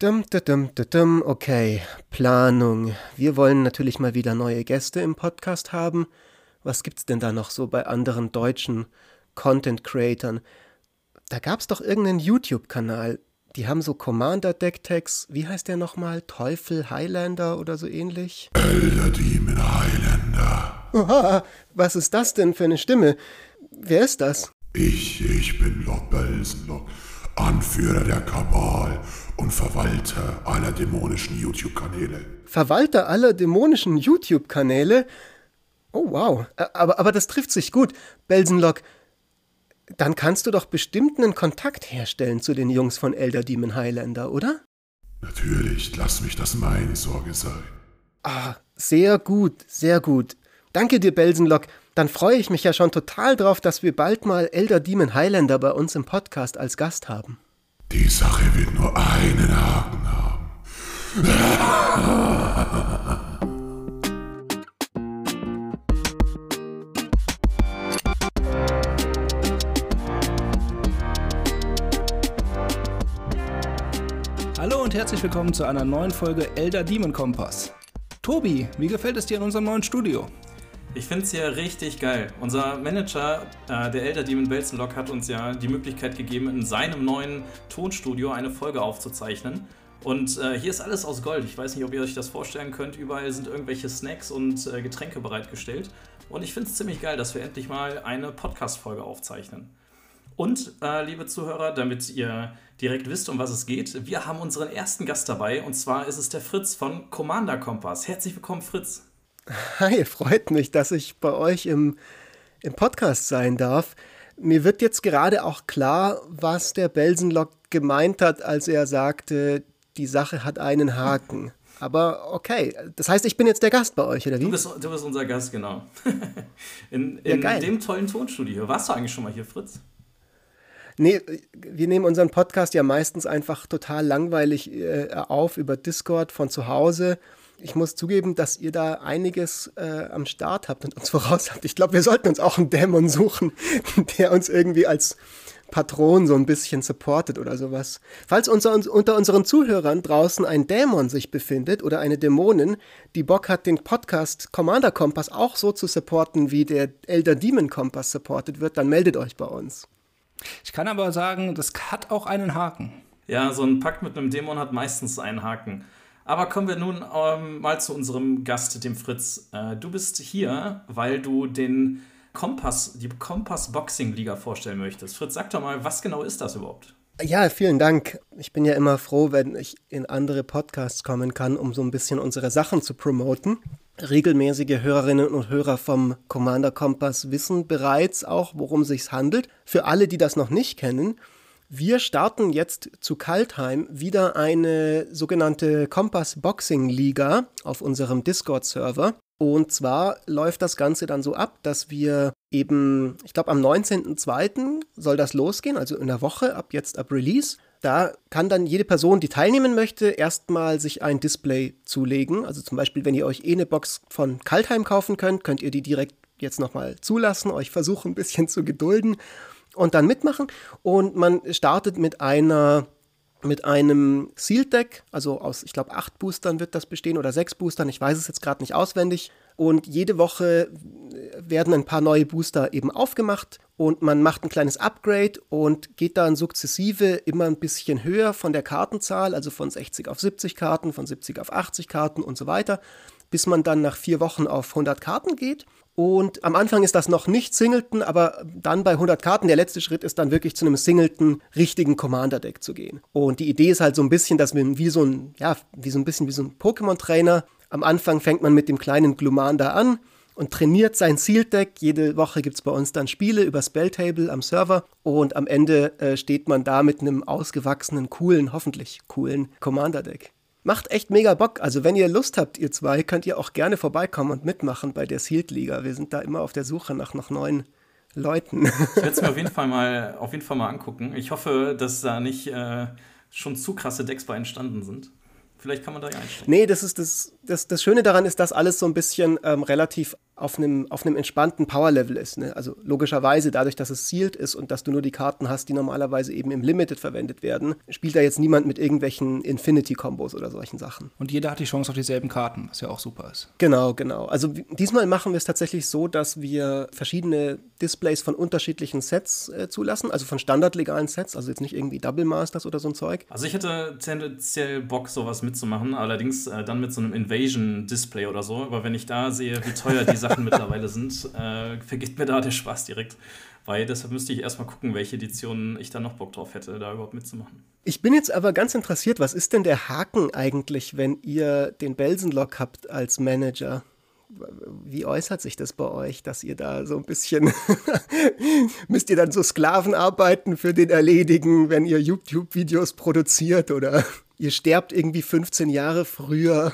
Dum, dum, dum, dum, okay, Planung. Wir wollen natürlich mal wieder neue Gäste im Podcast haben. Was gibt's denn da noch so bei anderen deutschen Content Creatern? Da gab's doch irgendeinen YouTube-Kanal. Die haben so Commander Deck Tags. Wie heißt der nochmal? Teufel Highlander oder so ähnlich? Elder Demon Highlander. Oha, was ist das denn für eine Stimme? Wer ist das? Ich, ich bin Lord Belsenlock, Anführer der Kabal und Verwalter aller dämonischen YouTube-Kanäle. Verwalter aller dämonischen YouTube-Kanäle? Oh wow, aber, aber das trifft sich gut. Belsenlock, dann kannst du doch bestimmt einen Kontakt herstellen zu den Jungs von Elder Demon Highlander, oder? Natürlich, lass mich das meine Sorge sein. Ah, sehr gut, sehr gut. Danke dir, Belsenlock. Dann freue ich mich ja schon total drauf, dass wir bald mal Elder Demon Highlander bei uns im Podcast als Gast haben. Die Sache wird nur einen Haken haben. Hallo und herzlich willkommen zu einer neuen Folge Elder Demon Kompass. Tobi, wie gefällt es dir in unserem neuen Studio? Ich finde es hier richtig geil. Unser Manager, äh, der Elder Demon Belzenlock, hat uns ja die Möglichkeit gegeben, in seinem neuen Tonstudio eine Folge aufzuzeichnen. Und äh, hier ist alles aus Gold. Ich weiß nicht, ob ihr euch das vorstellen könnt. Überall sind irgendwelche Snacks und äh, Getränke bereitgestellt. Und ich finde es ziemlich geil, dass wir endlich mal eine Podcast-Folge aufzeichnen. Und, äh, liebe Zuhörer, damit ihr direkt wisst, um was es geht, wir haben unseren ersten Gast dabei. Und zwar ist es der Fritz von Commander Kompass. Herzlich willkommen, Fritz. Hi, freut mich, dass ich bei euch im, im Podcast sein darf. Mir wird jetzt gerade auch klar, was der Belsenlock gemeint hat, als er sagte, die Sache hat einen Haken. Aber okay, das heißt, ich bin jetzt der Gast bei euch, oder wie? Du bist, du bist unser Gast, genau. in in ja, dem tollen Tonstudio. Warst du eigentlich schon mal hier, Fritz? Nee, wir nehmen unseren Podcast ja meistens einfach total langweilig äh, auf über Discord von zu Hause. Ich muss zugeben, dass ihr da einiges äh, am Start habt und uns voraus habt. Ich glaube, wir sollten uns auch einen Dämon suchen, der uns irgendwie als Patron so ein bisschen supportet oder sowas. Falls unser, unter unseren Zuhörern draußen ein Dämon sich befindet oder eine Dämonin, die Bock hat, den Podcast Commander Kompass auch so zu supporten, wie der Elder Demon Kompass supportet wird, dann meldet euch bei uns. Ich kann aber sagen, das hat auch einen Haken. Ja, so ein Pakt mit einem Dämon hat meistens einen Haken. Aber kommen wir nun ähm, mal zu unserem Gast, dem Fritz. Äh, du bist hier, weil du den Kompass, die Kompass Boxing Liga vorstellen möchtest. Fritz, sag doch mal, was genau ist das überhaupt? Ja, vielen Dank. Ich bin ja immer froh, wenn ich in andere Podcasts kommen kann, um so ein bisschen unsere Sachen zu promoten. Regelmäßige Hörerinnen und Hörer vom Commander Kompass wissen bereits auch, worum es sich handelt. Für alle, die das noch nicht kennen, wir starten jetzt zu Kaltheim wieder eine sogenannte Kompass Boxing Liga auf unserem Discord-Server. Und zwar läuft das Ganze dann so ab, dass wir eben, ich glaube am 19.02. soll das losgehen, also in der Woche ab jetzt ab Release. Da kann dann jede Person, die teilnehmen möchte, erstmal sich ein Display zulegen. Also zum Beispiel, wenn ihr euch eh eine Box von Kaltheim kaufen könnt, könnt ihr die direkt jetzt nochmal zulassen, euch versuchen ein bisschen zu gedulden und dann mitmachen. Und man startet mit einer mit einem Sealed Deck, also aus, ich glaube, acht Boostern wird das bestehen oder sechs Boostern, ich weiß es jetzt gerade nicht auswendig. Und jede Woche werden ein paar neue Booster eben aufgemacht und man macht ein kleines Upgrade und geht dann sukzessive immer ein bisschen höher von der Kartenzahl, also von 60 auf 70 Karten, von 70 auf 80 Karten und so weiter, bis man dann nach vier Wochen auf 100 Karten geht. Und am Anfang ist das noch nicht Singleton, aber dann bei 100 Karten, der letzte Schritt ist dann wirklich zu einem Singleton richtigen Commander-Deck zu gehen. Und die Idee ist halt so ein bisschen, dass man wie so ein, ja, wie so ein bisschen wie so ein Pokémon-Trainer, am Anfang fängt man mit dem kleinen Glumanda an und trainiert sein Sealed-Deck. Jede Woche gibt es bei uns dann Spiele über Spelltable am Server und am Ende äh, steht man da mit einem ausgewachsenen, coolen, hoffentlich coolen Commander-Deck. Macht echt mega Bock. Also, wenn ihr Lust habt, ihr zwei, könnt ihr auch gerne vorbeikommen und mitmachen bei der Sealed-Liga. Wir sind da immer auf der Suche nach noch neuen Leuten. Ich werde es mir auf jeden, Fall mal, auf jeden Fall mal angucken. Ich hoffe, dass da nicht äh, schon zu krasse Decks bei entstanden sind. Vielleicht kann man da ja einsteigen. Nee, das ist das, das, das Schöne daran ist, dass alles so ein bisschen ähm, relativ auf einem, auf einem entspannten Power-Level ist. Ne? Also logischerweise, dadurch, dass es sealed ist und dass du nur die Karten hast, die normalerweise eben im Limited verwendet werden, spielt da jetzt niemand mit irgendwelchen Infinity-Kombos oder solchen Sachen. Und jeder hat die Chance auf dieselben Karten, was ja auch super ist. Genau, genau. Also diesmal machen wir es tatsächlich so, dass wir verschiedene Displays von unterschiedlichen Sets äh, zulassen, also von standardlegalen Sets, also jetzt nicht irgendwie Double Masters oder so ein Zeug. Also ich hätte tendenziell Bock, sowas mitzumachen, allerdings äh, dann mit so einem Invasion-Display oder so. Aber wenn ich da sehe, wie teuer die Sachen mittlerweile sind, äh, vergeht mir da der Spaß direkt. Weil deshalb müsste ich erstmal gucken, welche Editionen ich da noch Bock drauf hätte, da überhaupt mitzumachen. Ich bin jetzt aber ganz interessiert, was ist denn der Haken eigentlich, wenn ihr den Belsenlock habt als Manager? Wie äußert sich das bei euch, dass ihr da so ein bisschen müsst ihr dann so Sklavenarbeiten für den erledigen, wenn ihr YouTube-Videos produziert oder ihr sterbt irgendwie 15 Jahre früher?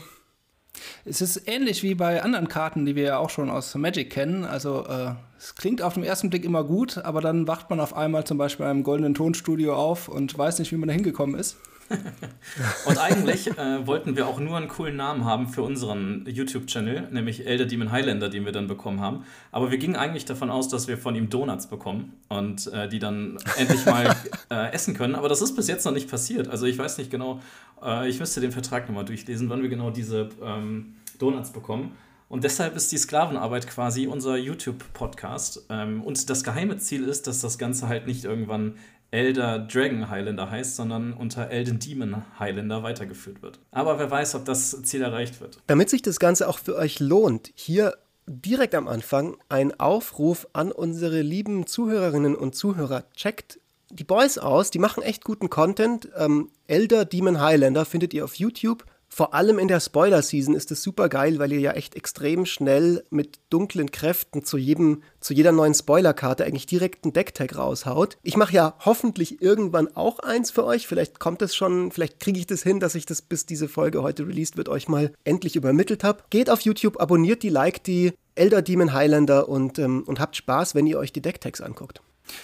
Es ist ähnlich wie bei anderen Karten, die wir ja auch schon aus Magic kennen. Also äh, es klingt auf den ersten Blick immer gut, aber dann wacht man auf einmal zum Beispiel in einem goldenen Tonstudio auf und weiß nicht, wie man da hingekommen ist. und eigentlich äh, wollten wir auch nur einen coolen Namen haben für unseren YouTube-Channel, nämlich Elder Demon Highlander, den wir dann bekommen haben. Aber wir gingen eigentlich davon aus, dass wir von ihm Donuts bekommen und äh, die dann endlich mal äh, essen können. Aber das ist bis jetzt noch nicht passiert. Also ich weiß nicht genau, äh, ich müsste den Vertrag nochmal durchlesen, wann wir genau diese ähm, Donuts bekommen. Und deshalb ist die Sklavenarbeit quasi unser YouTube-Podcast. Ähm, und das geheime Ziel ist, dass das Ganze halt nicht irgendwann Elder Dragon Highlander heißt, sondern unter Elden Demon Highlander weitergeführt wird. Aber wer weiß, ob das Ziel erreicht wird. Damit sich das Ganze auch für euch lohnt, hier direkt am Anfang ein Aufruf an unsere lieben Zuhörerinnen und Zuhörer. Checkt die Boys aus, die machen echt guten Content. Ähm, Elder Demon Highlander findet ihr auf YouTube. Vor allem in der Spoiler-Season ist es super geil, weil ihr ja echt extrem schnell mit dunklen Kräften zu, jedem, zu jeder neuen Spoiler-Karte eigentlich direkt einen Decktag raushaut. Ich mache ja hoffentlich irgendwann auch eins für euch. Vielleicht kommt es schon, vielleicht kriege ich das hin, dass ich das bis diese Folge heute released wird, euch mal endlich übermittelt habe. Geht auf YouTube, abonniert die, liked die Elder Demon Highlander und, ähm, und habt Spaß, wenn ihr euch die Decktags anguckt.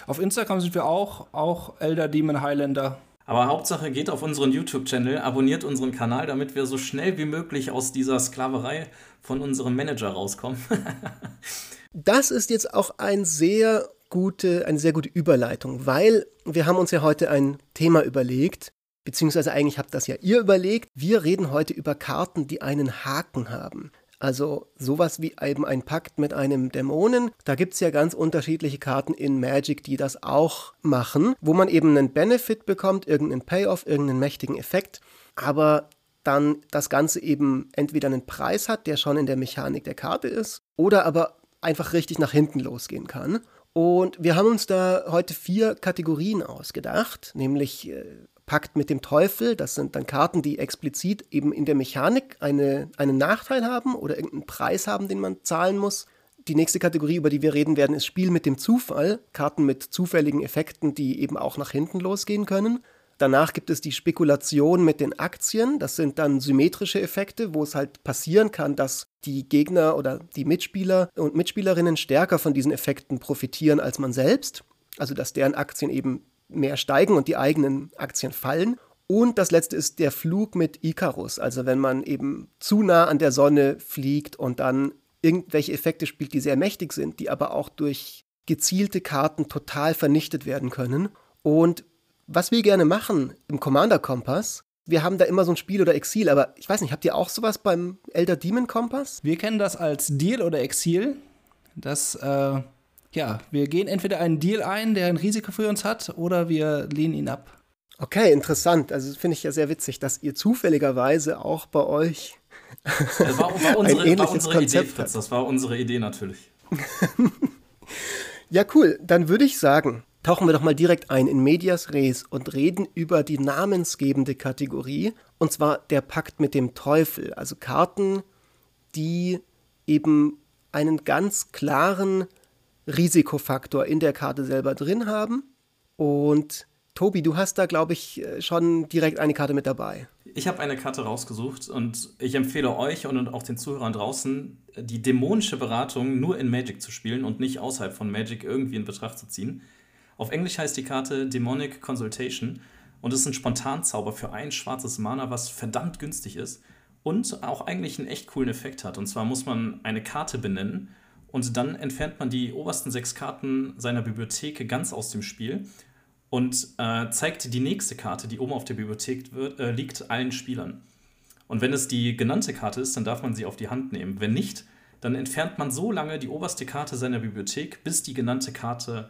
Auf Instagram sind wir auch, auch Elder Demon Highlander. Aber Hauptsache geht auf unseren YouTube-Channel, abonniert unseren Kanal, damit wir so schnell wie möglich aus dieser Sklaverei von unserem Manager rauskommen. das ist jetzt auch ein sehr gute, eine sehr gute Überleitung, weil wir haben uns ja heute ein Thema überlegt, beziehungsweise eigentlich habt das ja ihr überlegt. Wir reden heute über Karten, die einen Haken haben. Also sowas wie eben ein Pakt mit einem Dämonen. Da gibt es ja ganz unterschiedliche Karten in Magic, die das auch machen, wo man eben einen Benefit bekommt, irgendeinen Payoff, irgendeinen mächtigen Effekt, aber dann das Ganze eben entweder einen Preis hat, der schon in der Mechanik der Karte ist, oder aber einfach richtig nach hinten losgehen kann. Und wir haben uns da heute vier Kategorien ausgedacht, nämlich äh, Pakt mit dem Teufel, das sind dann Karten, die explizit eben in der Mechanik eine, einen Nachteil haben oder irgendeinen Preis haben, den man zahlen muss. Die nächste Kategorie, über die wir reden werden, ist Spiel mit dem Zufall. Karten mit zufälligen Effekten, die eben auch nach hinten losgehen können. Danach gibt es die Spekulation mit den Aktien. Das sind dann symmetrische Effekte, wo es halt passieren kann, dass die Gegner oder die Mitspieler und Mitspielerinnen stärker von diesen Effekten profitieren als man selbst. Also dass deren Aktien eben mehr steigen und die eigenen Aktien fallen. Und das letzte ist der Flug mit Icarus, also wenn man eben zu nah an der Sonne fliegt und dann irgendwelche Effekte spielt, die sehr mächtig sind, die aber auch durch gezielte Karten total vernichtet werden können. Und was wir gerne machen im Commander Kompass, wir haben da immer so ein Spiel oder Exil, aber ich weiß nicht, habt ihr auch sowas beim Elder Demon Kompass? Wir kennen das als Deal oder Exil. Das äh, ja, wir gehen entweder einen Deal ein, der ein Risiko für uns hat, oder wir lehnen ihn ab. Okay, interessant. Also finde ich ja sehr witzig, dass ihr zufälligerweise auch bei euch das war, war unsere, ein ähnliches war Konzept Idee, Fritz. Das war unsere Idee natürlich. ja, cool. Dann würde ich sagen, tauchen wir doch mal direkt ein in Medias Res und reden über die namensgebende Kategorie, und zwar der Pakt mit dem Teufel. Also Karten, die eben einen ganz klaren Risikofaktor in der Karte selber drin haben. Und Tobi, du hast da, glaube ich, schon direkt eine Karte mit dabei. Ich habe eine Karte rausgesucht und ich empfehle euch und auch den Zuhörern draußen, die dämonische Beratung nur in Magic zu spielen und nicht außerhalb von Magic irgendwie in Betracht zu ziehen. Auf Englisch heißt die Karte Demonic Consultation und ist ein Spontanzauber für ein schwarzes Mana, was verdammt günstig ist und auch eigentlich einen echt coolen Effekt hat. Und zwar muss man eine Karte benennen und dann entfernt man die obersten sechs Karten seiner Bibliothek ganz aus dem Spiel und äh, zeigt die nächste Karte, die oben auf der Bibliothek wird, äh, liegt, allen Spielern. Und wenn es die genannte Karte ist, dann darf man sie auf die Hand nehmen. Wenn nicht, dann entfernt man so lange die oberste Karte seiner Bibliothek, bis die genannte Karte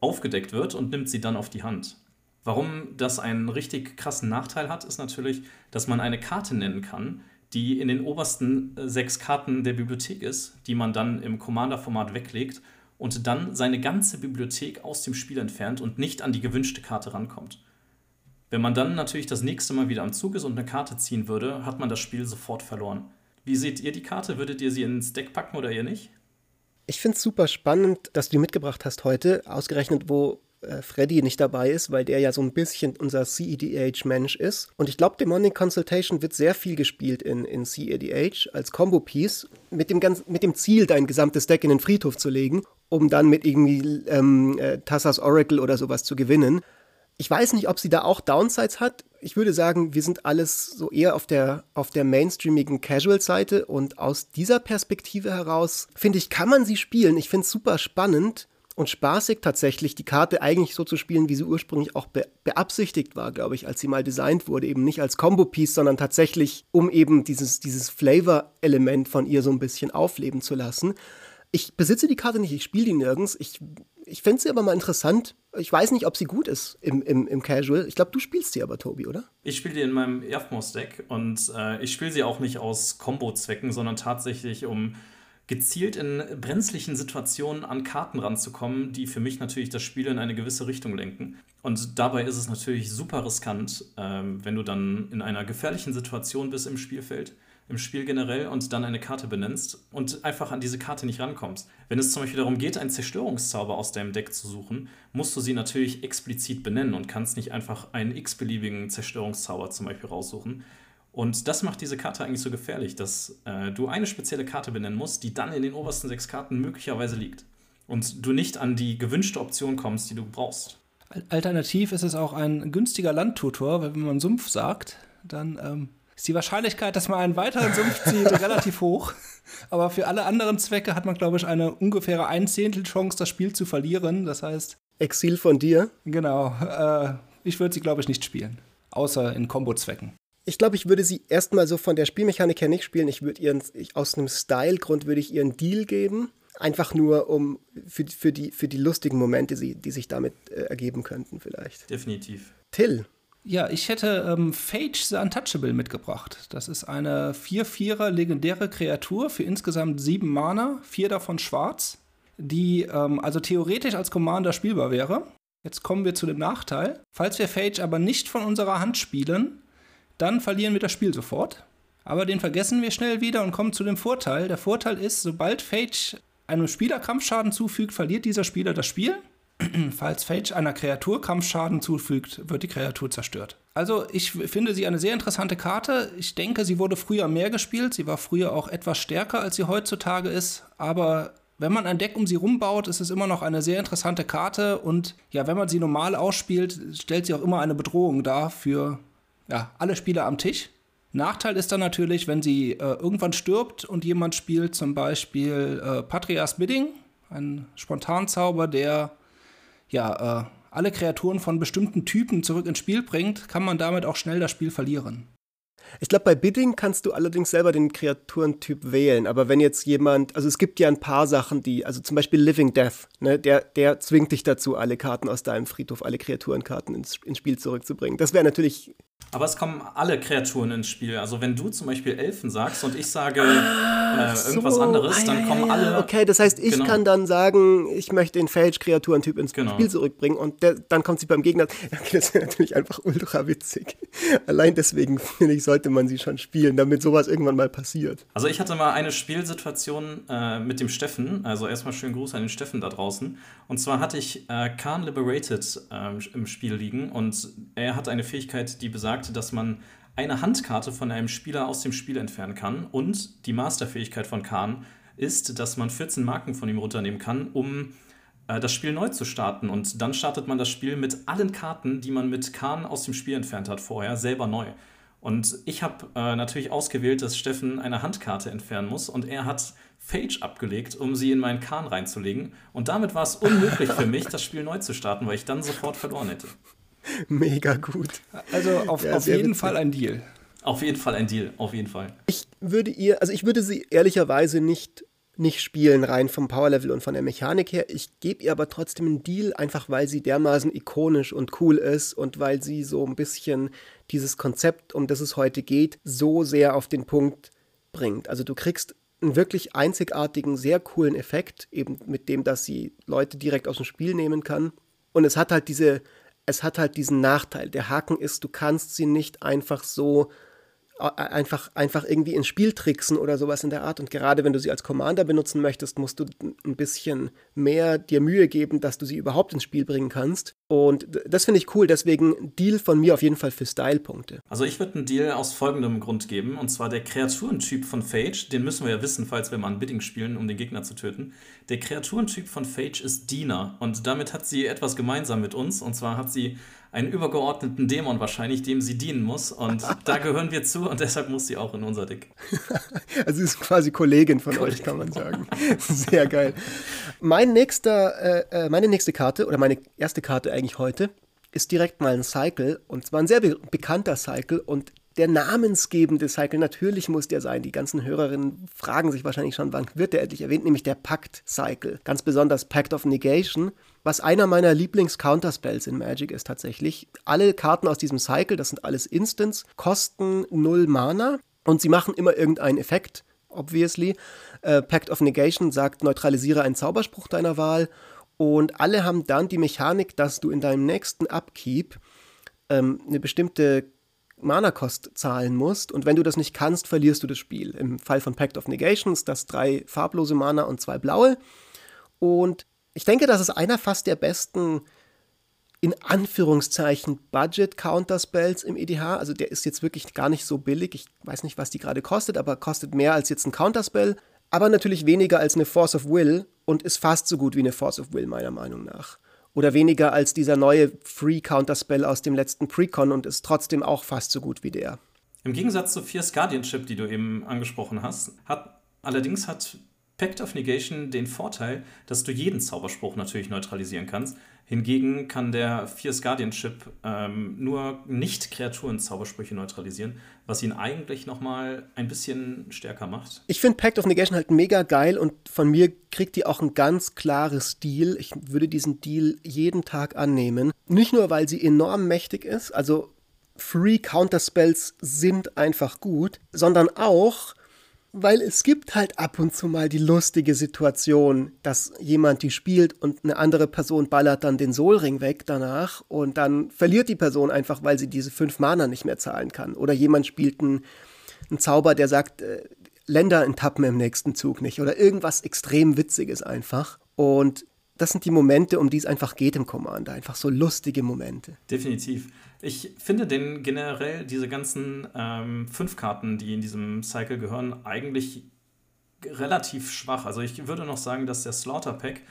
aufgedeckt wird und nimmt sie dann auf die Hand. Warum das einen richtig krassen Nachteil hat, ist natürlich, dass man eine Karte nennen kann, die in den obersten äh, sechs Karten der Bibliothek ist, die man dann im Commander-Format weglegt und dann seine ganze Bibliothek aus dem Spiel entfernt und nicht an die gewünschte Karte rankommt. Wenn man dann natürlich das nächste Mal wieder am Zug ist und eine Karte ziehen würde, hat man das Spiel sofort verloren. Wie seht ihr die Karte? Würdet ihr sie ins Deck packen oder ihr nicht? Ich finde es super spannend, dass du die mitgebracht hast heute, ausgerechnet, wo äh, Freddy nicht dabei ist, weil der ja so ein bisschen unser CEDH-Mensch ist. Und ich glaube, Demonic Consultation wird sehr viel gespielt in, in CEDH als Combo-Piece mit dem, mit dem Ziel, dein gesamtes Deck in den Friedhof zu legen, um dann mit irgendwie ähm, äh, Tassas Oracle oder sowas zu gewinnen. Ich weiß nicht, ob sie da auch Downsides hat. Ich würde sagen, wir sind alles so eher auf der, auf der mainstreamigen Casual-Seite und aus dieser Perspektive heraus, finde ich, kann man sie spielen. Ich finde es super spannend und spaßig tatsächlich, die Karte eigentlich so zu spielen, wie sie ursprünglich auch be beabsichtigt war, glaube ich, als sie mal designt wurde. Eben nicht als Combo-Piece, sondern tatsächlich, um eben dieses, dieses Flavor-Element von ihr so ein bisschen aufleben zu lassen. Ich besitze die Karte nicht, ich spiele die nirgends. Ich, ich fände sie aber mal interessant. Ich weiß nicht, ob sie gut ist im, im, im Casual. Ich glaube, du spielst sie aber, Tobi, oder? Ich spiele die in meinem Earthmouse-Deck und äh, ich spiele sie auch nicht aus Combo-Zwecken, sondern tatsächlich, um gezielt in brenzlichen Situationen an Karten ranzukommen, die für mich natürlich das Spiel in eine gewisse Richtung lenken. Und dabei ist es natürlich super riskant, ähm, wenn du dann in einer gefährlichen Situation bist im Spielfeld, im Spiel generell und dann eine Karte benennst und einfach an diese Karte nicht rankommst. Wenn es zum Beispiel darum geht, einen Zerstörungszauber aus deinem Deck zu suchen, musst du sie natürlich explizit benennen und kannst nicht einfach einen x-beliebigen Zerstörungszauber zum Beispiel raussuchen. Und das macht diese Karte eigentlich so gefährlich, dass äh, du eine spezielle Karte benennen musst, die dann in den obersten sechs Karten möglicherweise liegt. Und du nicht an die gewünschte Option kommst, die du brauchst. Alternativ ist es auch ein günstiger Landtutor, weil wenn man Sumpf sagt, dann ähm, ist die Wahrscheinlichkeit, dass man einen weiteren Sumpf zieht, relativ hoch. Aber für alle anderen Zwecke hat man, glaube ich, eine ungefähre ein Zehntel Chance, das Spiel zu verlieren. Das heißt. Exil von dir? Genau. Äh, ich würde sie, glaube ich, nicht spielen. Außer in Kombo-Zwecken. Ich glaube, ich würde sie erstmal so von der Spielmechanik her nicht spielen. Ich würde ihren, ich, aus einem Style-Grund würde ich ihren Deal geben. Einfach nur um für, für, die, für die lustigen Momente, die, die sich damit äh, ergeben könnten, vielleicht. Definitiv. Till. Ja, ich hätte ähm, Phage the Untouchable mitgebracht. Das ist eine 4-4er legendäre Kreatur für insgesamt sieben Mana, vier davon schwarz, die ähm, also theoretisch als Commander spielbar wäre. Jetzt kommen wir zu dem Nachteil. Falls wir Phage aber nicht von unserer Hand spielen, dann verlieren wir das Spiel sofort. Aber den vergessen wir schnell wieder und kommen zu dem Vorteil. Der Vorteil ist, sobald Phage einem Spieler Kampfschaden zufügt, verliert dieser Spieler das Spiel. Falls Phage einer Kreatur Kampfschaden zufügt, wird die Kreatur zerstört. Also ich finde sie eine sehr interessante Karte. Ich denke, sie wurde früher mehr gespielt. Sie war früher auch etwas stärker, als sie heutzutage ist. Aber wenn man ein Deck um sie rumbaut, ist es immer noch eine sehr interessante Karte. Und ja, wenn man sie normal ausspielt, stellt sie auch immer eine Bedrohung dar für ja, alle Spieler am Tisch. Nachteil ist dann natürlich, wenn sie äh, irgendwann stirbt und jemand spielt zum Beispiel äh, Patrias Bidding, ein Spontanzauber, der ja äh, alle Kreaturen von bestimmten Typen zurück ins Spiel bringt, kann man damit auch schnell das Spiel verlieren. Ich glaube, bei Bidding kannst du allerdings selber den Kreaturentyp wählen. Aber wenn jetzt jemand, also es gibt ja ein paar Sachen, die, also zum Beispiel Living Death, ne, der, der zwingt dich dazu, alle Karten aus deinem Friedhof, alle Kreaturenkarten ins, ins Spiel zurückzubringen. Das wäre natürlich aber es kommen alle Kreaturen ins Spiel. Also wenn du zum Beispiel Elfen sagst und ich sage äh, irgendwas so. anderes, dann kommen alle. Okay, das heißt, ich genau. kann dann sagen, ich möchte den Phage-Kreaturentyp ins genau. Spiel zurückbringen und der, dann kommt sie beim Gegner. Okay, das wäre natürlich einfach ultra witzig. Allein deswegen, finde ich, sollte man sie schon spielen, damit sowas irgendwann mal passiert. Also ich hatte mal eine Spielsituation äh, mit dem Steffen. Also erstmal schönen Gruß an den Steffen da draußen. Und zwar hatte ich äh, Khan Liberated äh, im Spiel liegen und er hat eine Fähigkeit, die besagt, gesagt, dass man eine Handkarte von einem Spieler aus dem Spiel entfernen kann. Und die Masterfähigkeit von Khan ist, dass man 14 Marken von ihm runternehmen kann, um äh, das Spiel neu zu starten. Und dann startet man das Spiel mit allen Karten, die man mit Khan aus dem Spiel entfernt hat vorher, selber neu. Und ich habe äh, natürlich ausgewählt, dass Steffen eine Handkarte entfernen muss und er hat Phage abgelegt, um sie in meinen Kahn reinzulegen. Und damit war es unmöglich für mich, das Spiel neu zu starten, weil ich dann sofort verloren hätte. Mega gut. Also auf, ja, auf jeden witzig. Fall ein Deal. Auf jeden Fall ein Deal, auf jeden Fall. Ich würde ihr, also ich würde sie ehrlicherweise nicht nicht spielen, rein vom Powerlevel und von der Mechanik her. Ich gebe ihr aber trotzdem einen Deal, einfach weil sie dermaßen ikonisch und cool ist und weil sie so ein bisschen dieses Konzept, um das es heute geht, so sehr auf den Punkt bringt. Also du kriegst einen wirklich einzigartigen, sehr coolen Effekt, eben mit dem, dass sie Leute direkt aus dem Spiel nehmen kann. Und es hat halt diese, es hat halt diesen Nachteil. Der Haken ist, du kannst sie nicht einfach so einfach, einfach irgendwie ins Spiel tricksen oder sowas in der Art. Und gerade wenn du sie als Commander benutzen möchtest, musst du ein bisschen mehr dir Mühe geben, dass du sie überhaupt ins Spiel bringen kannst. Und das finde ich cool, deswegen Deal von mir auf jeden Fall für Style-Punkte. Also ich würde einen Deal aus folgendem Grund geben, und zwar der Kreaturentyp von Phage, den müssen wir ja wissen, falls wir mal ein Bidding spielen, um den Gegner zu töten. Der Kreaturentyp von Phage ist Diener und damit hat sie etwas gemeinsam mit uns, und zwar hat sie einen übergeordneten Dämon wahrscheinlich, dem sie dienen muss. Und da gehören wir zu und deshalb muss sie auch in unser Deck. also sie ist quasi Kollegin von Kollegin. euch, kann man sagen. Sehr geil. Mein nächster, äh, äh, meine nächste Karte oder meine erste Karte eigentlich heute ist direkt mal ein Cycle und zwar ein sehr be bekannter Cycle und der namensgebende Cycle, natürlich muss der sein. Die ganzen Hörerinnen fragen sich wahrscheinlich schon, wann wird der endlich erwähnt, nämlich der Pact-Cycle. Ganz besonders Pact of Negation, was einer meiner Lieblings-Counterspells in Magic ist tatsächlich. Alle Karten aus diesem Cycle, das sind alles Instants, kosten 0 Mana und sie machen immer irgendeinen Effekt, obviously. Äh, Pact of Negation sagt, neutralisiere einen Zauberspruch deiner Wahl und alle haben dann die Mechanik, dass du in deinem nächsten Upkeep ähm, eine bestimmte Mana-Kost zahlen musst. Und wenn du das nicht kannst, verlierst du das Spiel. Im Fall von Pact of Negations, das drei farblose Mana und zwei blaue. Und ich denke, das ist einer fast der besten, in Anführungszeichen, Budget-Counterspells im EDH. Also der ist jetzt wirklich gar nicht so billig. Ich weiß nicht, was die gerade kostet, aber kostet mehr als jetzt ein Counterspell. Aber natürlich weniger als eine Force of Will und ist fast so gut wie eine Force of Will, meiner Meinung nach oder weniger als dieser neue Free Counterspell aus dem letzten Precon und ist trotzdem auch fast so gut wie der. Im Gegensatz zu Fierce Guardianship, die du eben angesprochen hast, hat allerdings hat Pact of Negation den Vorteil, dass du jeden Zauberspruch natürlich neutralisieren kannst. Hingegen kann der Fierce Guardianship ähm, nur Nicht-Kreaturen-Zaubersprüche neutralisieren, was ihn eigentlich nochmal ein bisschen stärker macht. Ich finde Pact of Negation halt mega geil und von mir kriegt die auch ein ganz klares Deal. Ich würde diesen Deal jeden Tag annehmen. Nicht nur, weil sie enorm mächtig ist, also Free Counterspells sind einfach gut, sondern auch, weil es gibt halt ab und zu mal die lustige Situation, dass jemand die spielt und eine andere Person ballert dann den Soulring weg danach und dann verliert die Person einfach, weil sie diese fünf Mana nicht mehr zahlen kann. Oder jemand spielt einen, einen Zauber, der sagt, äh, Länder enttappen im nächsten Zug nicht. Oder irgendwas extrem Witziges einfach. Und das sind die Momente, um die es einfach geht im Commander. Einfach so lustige Momente. Definitiv. Ich finde den generell diese ganzen ähm, fünf Karten, die in diesem Cycle gehören, eigentlich relativ schwach. Also ich würde noch sagen, dass der Slaughter Pack,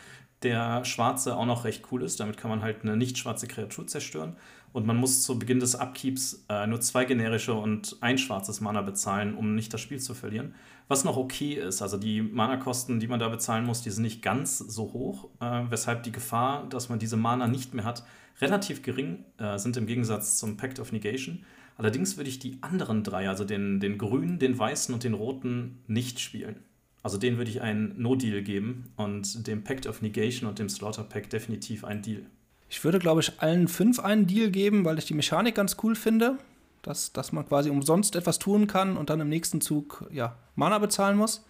der schwarze, auch noch recht cool ist. Damit kann man halt eine nicht schwarze Kreatur zerstören. Und man muss zu Beginn des Upkeeps äh, nur zwei generische und ein schwarzes Mana bezahlen, um nicht das Spiel zu verlieren. Was noch okay ist. Also die Mana-Kosten, die man da bezahlen muss, die sind nicht ganz so hoch, äh, weshalb die Gefahr, dass man diese Mana nicht mehr hat, relativ gering äh, sind im Gegensatz zum Pact of Negation. Allerdings würde ich die anderen drei, also den, den grünen, den weißen und den roten, nicht spielen. Also den würde ich einen No-Deal geben und dem Pact of Negation und dem Slaughter Pact definitiv einen Deal. Ich würde, glaube ich, allen fünf einen Deal geben, weil ich die Mechanik ganz cool finde. Dass, dass man quasi umsonst etwas tun kann und dann im nächsten Zug ja, Mana bezahlen muss.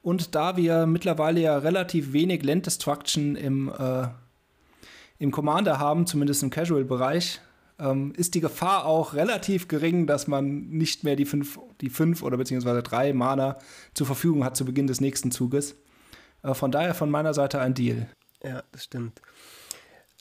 Und da wir mittlerweile ja relativ wenig Land Destruction im äh, im Commander haben, zumindest im Casual-Bereich, ähm, ist die Gefahr auch relativ gering, dass man nicht mehr die fünf, die fünf oder beziehungsweise drei Mana zur Verfügung hat zu Beginn des nächsten Zuges. Äh, von daher von meiner Seite ein Deal. Ja, das stimmt.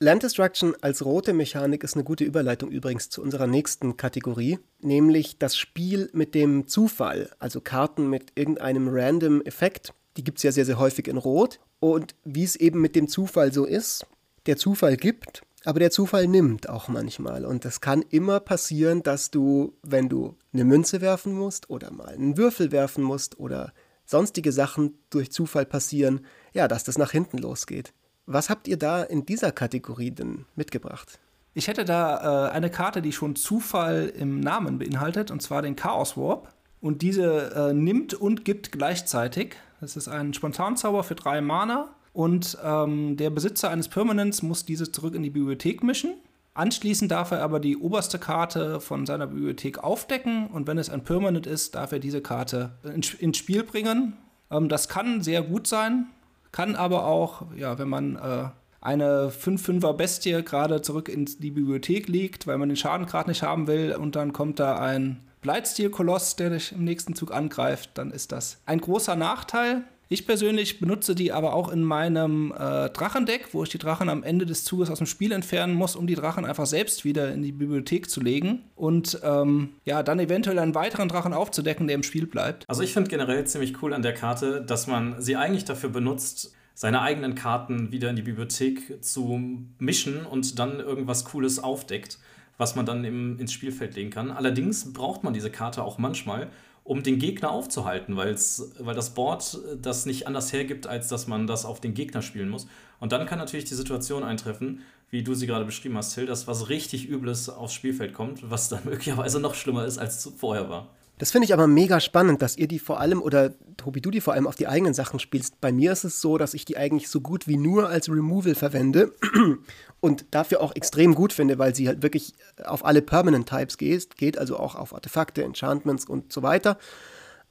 Land Destruction als rote Mechanik ist eine gute Überleitung übrigens zu unserer nächsten Kategorie, nämlich das Spiel mit dem Zufall, also Karten mit irgendeinem random Effekt. Die gibt es ja sehr, sehr häufig in Rot. Und wie es eben mit dem Zufall so ist, der Zufall gibt, aber der Zufall nimmt auch manchmal. Und es kann immer passieren, dass du, wenn du eine Münze werfen musst oder mal einen Würfel werfen musst oder sonstige Sachen durch Zufall passieren, ja, dass das nach hinten losgeht. Was habt ihr da in dieser Kategorie denn mitgebracht? Ich hätte da äh, eine Karte, die schon Zufall im Namen beinhaltet, und zwar den Chaos Warp. Und diese äh, nimmt und gibt gleichzeitig. Das ist ein Spontanzauber für drei Mana. Und ähm, der Besitzer eines Permanents muss diese zurück in die Bibliothek mischen. Anschließend darf er aber die oberste Karte von seiner Bibliothek aufdecken und wenn es ein Permanent ist, darf er diese Karte ins Spiel bringen. Ähm, das kann sehr gut sein, kann aber auch, ja, wenn man äh, eine 5-5er Bestie gerade zurück in die Bibliothek legt, weil man den Schaden gerade nicht haben will und dann kommt da ein Bleitstil-Koloss, der dich im nächsten Zug angreift, dann ist das ein großer Nachteil. Ich persönlich benutze die aber auch in meinem äh, Drachendeck, wo ich die Drachen am Ende des Zuges aus dem Spiel entfernen muss, um die Drachen einfach selbst wieder in die Bibliothek zu legen und ähm, ja, dann eventuell einen weiteren Drachen aufzudecken, der im Spiel bleibt. Also ich finde generell ziemlich cool an der Karte, dass man sie eigentlich dafür benutzt, seine eigenen Karten wieder in die Bibliothek zu mischen und dann irgendwas Cooles aufdeckt, was man dann im, ins Spielfeld legen kann. Allerdings braucht man diese Karte auch manchmal, um den Gegner aufzuhalten, weil's, weil das Board das nicht anders hergibt, als dass man das auf den Gegner spielen muss. Und dann kann natürlich die Situation eintreffen, wie du sie gerade beschrieben hast, Till, dass was richtig Übles aufs Spielfeld kommt, was dann möglicherweise noch schlimmer ist, als es vorher war. Das finde ich aber mega spannend, dass ihr die vor allem, oder Tobi, du die vor allem auf die eigenen Sachen spielst. Bei mir ist es so, dass ich die eigentlich so gut wie nur als Removal verwende und dafür auch extrem gut finde, weil sie halt wirklich auf alle Permanent Types geht, geht also auch auf Artefakte, Enchantments und so weiter.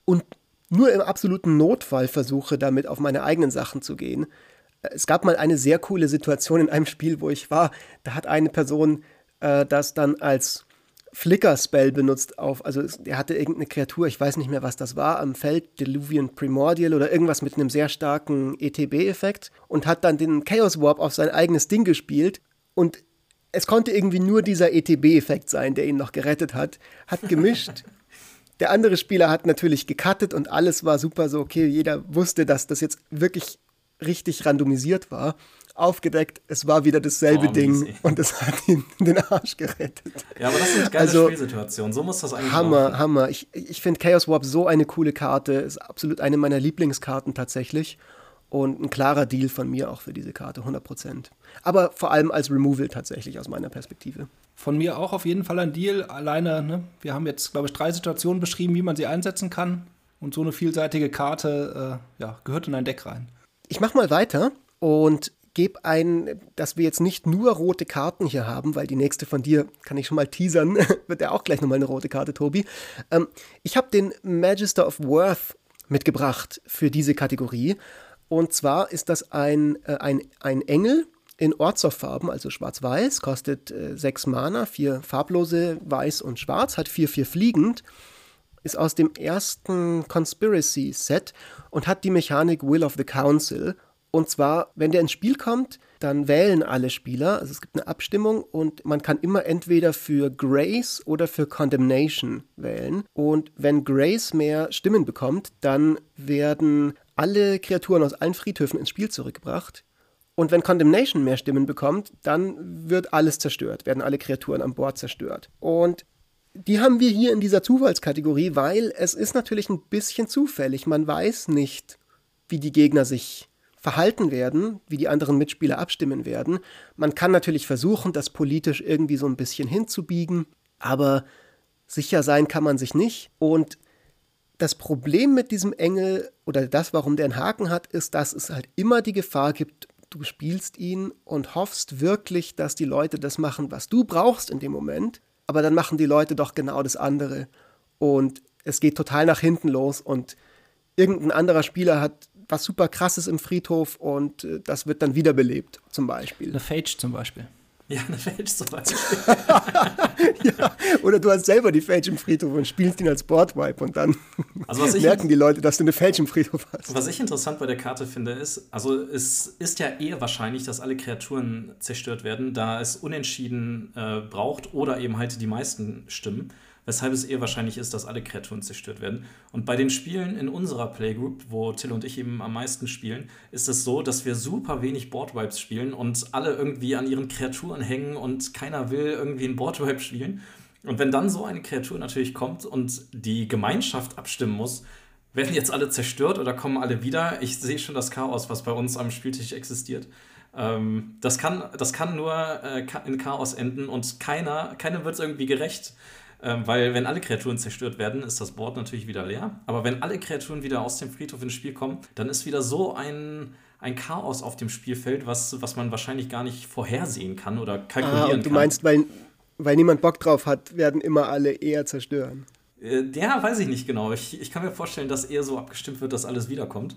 Und nur im absoluten Notfall versuche, damit auf meine eigenen Sachen zu gehen. Es gab mal eine sehr coole Situation in einem Spiel, wo ich war. Da hat eine Person äh, das dann als Flicker-Spell benutzt auf, also er hatte irgendeine Kreatur, ich weiß nicht mehr, was das war, am Feld Deluvian Primordial oder irgendwas mit einem sehr starken ETB-Effekt und hat dann den Chaos Warp auf sein eigenes Ding gespielt und es konnte irgendwie nur dieser ETB-Effekt sein, der ihn noch gerettet hat, hat gemischt. der andere Spieler hat natürlich gecuttet und alles war super so, okay, jeder wusste, dass das jetzt wirklich richtig randomisiert war aufgedeckt, es war wieder dasselbe oh, Ding und es hat ihn den Arsch gerettet. Ja, aber das sind geile also, Spielsituationen. So muss das eigentlich Hammer, laufen. Hammer. Ich, ich finde Chaos Warp so eine coole Karte. Ist absolut eine meiner Lieblingskarten tatsächlich. Und ein klarer Deal von mir auch für diese Karte, 100%. Aber vor allem als Removal tatsächlich aus meiner Perspektive. Von mir auch auf jeden Fall ein Deal. Alleine, ne? wir haben jetzt, glaube ich, drei Situationen beschrieben, wie man sie einsetzen kann. Und so eine vielseitige Karte äh, ja, gehört in ein Deck rein. Ich mache mal weiter und gebe ein, dass wir jetzt nicht nur rote Karten hier haben, weil die nächste von dir, kann ich schon mal teasern, wird ja auch gleich nochmal eine rote Karte, Tobi. Ähm, ich habe den Magister of Worth mitgebracht für diese Kategorie. Und zwar ist das ein, äh, ein, ein Engel in Ortsoff-Farben, also schwarz-weiß, kostet äh, sechs Mana, vier farblose, weiß und schwarz, hat vier, vier fliegend, ist aus dem ersten Conspiracy-Set und hat die Mechanik Will of the Council und zwar, wenn der ins Spiel kommt, dann wählen alle Spieler, also es gibt eine Abstimmung und man kann immer entweder für Grace oder für Condemnation wählen. Und wenn Grace mehr Stimmen bekommt, dann werden alle Kreaturen aus allen Friedhöfen ins Spiel zurückgebracht. Und wenn Condemnation mehr Stimmen bekommt, dann wird alles zerstört, werden alle Kreaturen an Bord zerstört. Und die haben wir hier in dieser Zufallskategorie, weil es ist natürlich ein bisschen zufällig. Man weiß nicht, wie die Gegner sich verhalten werden, wie die anderen Mitspieler abstimmen werden. Man kann natürlich versuchen, das politisch irgendwie so ein bisschen hinzubiegen, aber sicher sein kann man sich nicht. Und das Problem mit diesem Engel oder das, warum der einen Haken hat, ist, dass es halt immer die Gefahr gibt, du spielst ihn und hoffst wirklich, dass die Leute das machen, was du brauchst in dem Moment, aber dann machen die Leute doch genau das andere. Und es geht total nach hinten los und irgendein anderer Spieler hat was super krasses im Friedhof und äh, das wird dann wiederbelebt, zum Beispiel. Eine Phage zum Beispiel. Ja, eine Phage zum Beispiel. ja, oder du hast selber die Phage im Friedhof und spielst ihn als Boardwipe und dann also merken die Leute, dass du eine Phage im Friedhof hast. Was ich interessant bei der Karte finde, ist, also es ist ja eher wahrscheinlich, dass alle Kreaturen zerstört werden, da es unentschieden äh, braucht oder eben halt die meisten Stimmen. Weshalb es eher wahrscheinlich ist, dass alle Kreaturen zerstört werden. Und bei den Spielen in unserer Playgroup, wo Till und ich eben am meisten spielen, ist es so, dass wir super wenig Boardwipes spielen und alle irgendwie an ihren Kreaturen hängen und keiner will irgendwie ein Boardwipe spielen. Und wenn dann so eine Kreatur natürlich kommt und die Gemeinschaft abstimmen muss, werden jetzt alle zerstört oder kommen alle wieder? Ich sehe schon das Chaos, was bei uns am Spieltisch existiert. Ähm, das, kann, das kann nur äh, in Chaos enden und keiner, keiner wird irgendwie gerecht. Ähm, weil wenn alle Kreaturen zerstört werden, ist das Board natürlich wieder leer. Aber wenn alle Kreaturen wieder aus dem Friedhof ins Spiel kommen, dann ist wieder so ein, ein Chaos auf dem Spielfeld, was, was man wahrscheinlich gar nicht vorhersehen kann oder kalkulieren ah, und du kann. meinst, weil, weil niemand Bock drauf hat, werden immer alle eher zerstören. Äh, ja, weiß ich nicht genau. Ich, ich kann mir vorstellen, dass eher so abgestimmt wird, dass alles wiederkommt.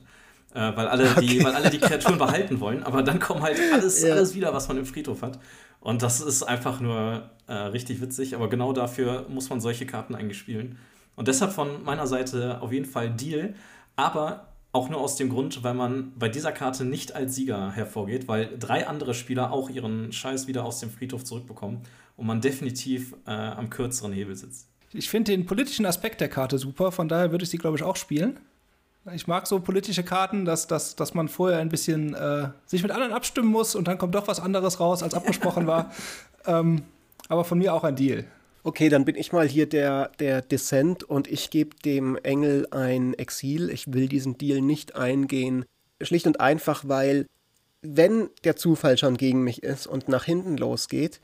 Äh, weil, alle okay. die, weil alle die Kreaturen behalten wollen. Aber dann kommt halt alles, ja. alles wieder, was man im Friedhof hat. Und das ist einfach nur äh, richtig witzig, aber genau dafür muss man solche Karten eigentlich spielen. Und deshalb von meiner Seite auf jeden Fall Deal, aber auch nur aus dem Grund, weil man bei dieser Karte nicht als Sieger hervorgeht, weil drei andere Spieler auch ihren Scheiß wieder aus dem Friedhof zurückbekommen und man definitiv äh, am kürzeren Hebel sitzt. Ich finde den politischen Aspekt der Karte super, von daher würde ich sie, glaube ich, auch spielen. Ich mag so politische Karten, dass, dass, dass man vorher ein bisschen äh, sich mit anderen abstimmen muss und dann kommt doch was anderes raus, als abgesprochen war. Ähm, aber von mir auch ein Deal. Okay, dann bin ich mal hier der, der Dissent und ich gebe dem Engel ein Exil. Ich will diesen Deal nicht eingehen. Schlicht und einfach, weil wenn der Zufall schon gegen mich ist und nach hinten losgeht,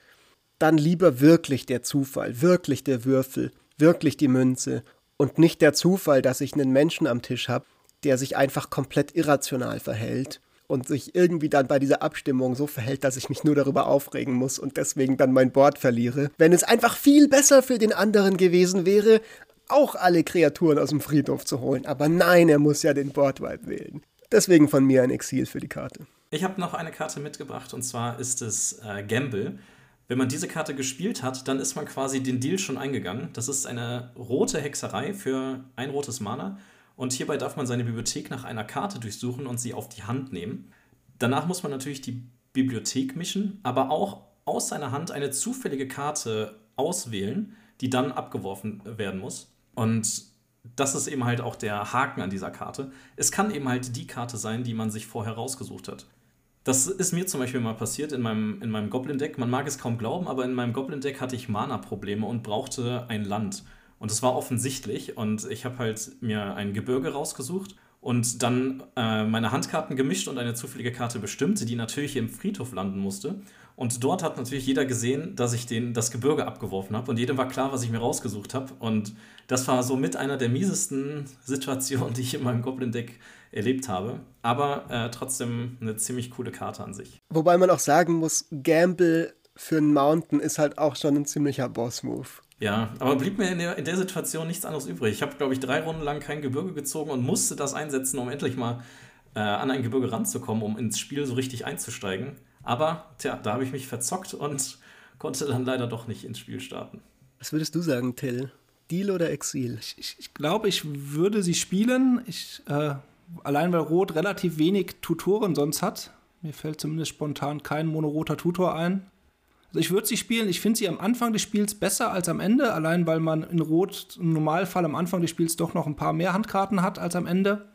dann lieber wirklich der Zufall, wirklich der Würfel, wirklich die Münze und nicht der Zufall, dass ich einen Menschen am Tisch habe, der sich einfach komplett irrational verhält und sich irgendwie dann bei dieser Abstimmung so verhält, dass ich mich nur darüber aufregen muss und deswegen dann mein Board verliere. Wenn es einfach viel besser für den anderen gewesen wäre, auch alle Kreaturen aus dem Friedhof zu holen. Aber nein, er muss ja den Boardwipe wählen. Deswegen von mir ein Exil für die Karte. Ich habe noch eine Karte mitgebracht und zwar ist es äh, Gamble. Wenn man diese Karte gespielt hat, dann ist man quasi den Deal schon eingegangen. Das ist eine rote Hexerei für ein rotes Mana. Und hierbei darf man seine Bibliothek nach einer Karte durchsuchen und sie auf die Hand nehmen. Danach muss man natürlich die Bibliothek mischen, aber auch aus seiner Hand eine zufällige Karte auswählen, die dann abgeworfen werden muss. Und das ist eben halt auch der Haken an dieser Karte. Es kann eben halt die Karte sein, die man sich vorher rausgesucht hat. Das ist mir zum Beispiel mal passiert in meinem, in meinem Goblin-Deck. Man mag es kaum glauben, aber in meinem Goblin-Deck hatte ich Mana-Probleme und brauchte ein Land. Und das war offensichtlich. Und ich habe halt mir ein Gebirge rausgesucht und dann äh, meine Handkarten gemischt und eine zufällige Karte bestimmt, die natürlich im Friedhof landen musste. Und dort hat natürlich jeder gesehen, dass ich den, das Gebirge abgeworfen habe. Und jedem war klar, was ich mir rausgesucht habe. Und das war so mit einer der miesesten Situationen, die ich in meinem Goblin-Deck erlebt habe. Aber äh, trotzdem eine ziemlich coole Karte an sich. Wobei man auch sagen muss, Gamble für einen Mountain ist halt auch schon ein ziemlicher Boss-Move. Ja, aber blieb mir in der, in der Situation nichts anderes übrig. Ich habe, glaube ich, drei Runden lang kein Gebirge gezogen und musste das einsetzen, um endlich mal äh, an ein Gebirge ranzukommen, um ins Spiel so richtig einzusteigen. Aber tja, da habe ich mich verzockt und konnte dann leider doch nicht ins Spiel starten. Was würdest du sagen, Till? Deal oder Exil? Ich, ich, ich glaube, ich würde sie spielen. Ich, äh, allein weil Rot relativ wenig Tutoren sonst hat. Mir fällt zumindest spontan kein monoroter Tutor ein. Also ich würde sie spielen. Ich finde sie am Anfang des Spiels besser als am Ende, allein weil man in Rot im Normalfall am Anfang des Spiels doch noch ein paar mehr Handkarten hat als am Ende.